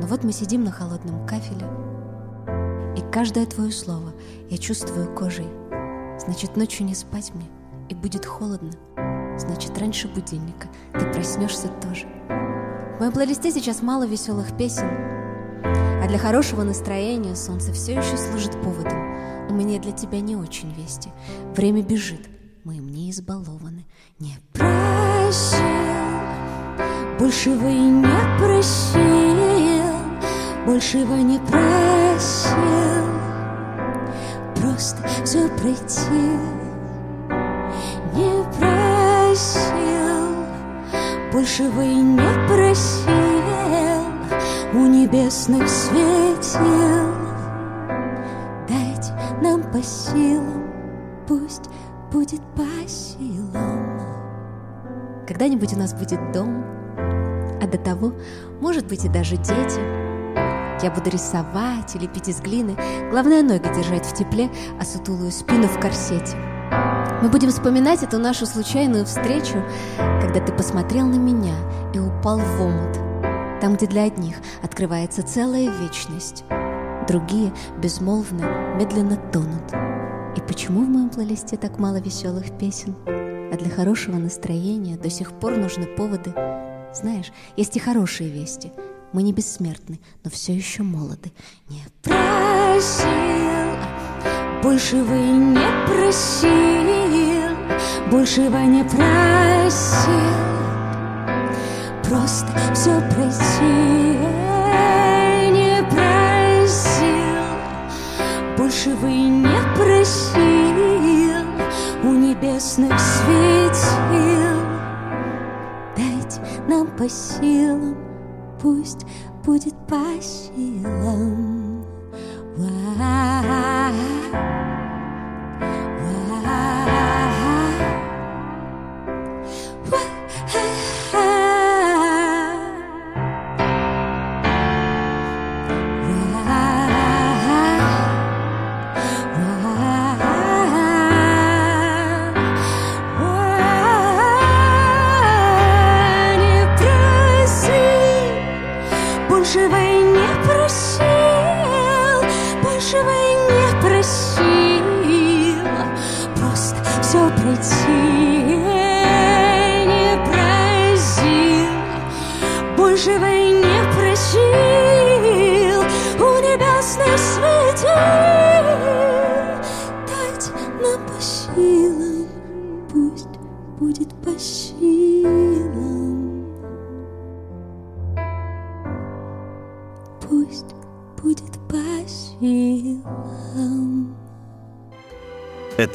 Но вот мы сидим на холодном кафеле, каждое твое слово я чувствую кожей. Значит, ночью не спать мне, и будет холодно. значит, раньше будильника. Ты проснешься тоже. В моем плейлисте сейчас мало веселых песен, а для хорошего настроения солнце все еще служит поводом. У меня для тебя не очень вести. Время бежит, мы им не избалованы. Не прощил, большего и не прощил, большего не прощил. Просто все пройти не просил, большего и не просил у небесных светил. Дайте нам по силам, пусть будет по силам. Когда-нибудь у нас будет дом, а до того, может быть, и даже дети. Я буду рисовать или пить из глины, главное ноги держать в тепле, а сутулую спину в корсете. Мы будем вспоминать эту нашу случайную встречу, когда ты посмотрел на меня и упал в омут. Там, где для одних открывается целая вечность, другие безмолвно, медленно тонут. И почему в моем плейлисте так мало веселых песен? А для хорошего настроения до сих пор нужны поводы. Знаешь, есть и хорошие вести. Мы не бессмертны, но все еще молоды. Не просил, больше вы не просил, большего не просил. Просто все просил, не просил, больше вы не просил у небесных светил. Дайте нам по силам, пусть будет по силам. Ва-ва-ва.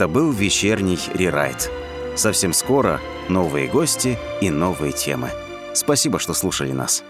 Это был вечерний рерайт. Совсем скоро новые гости и новые темы. Спасибо, что слушали нас.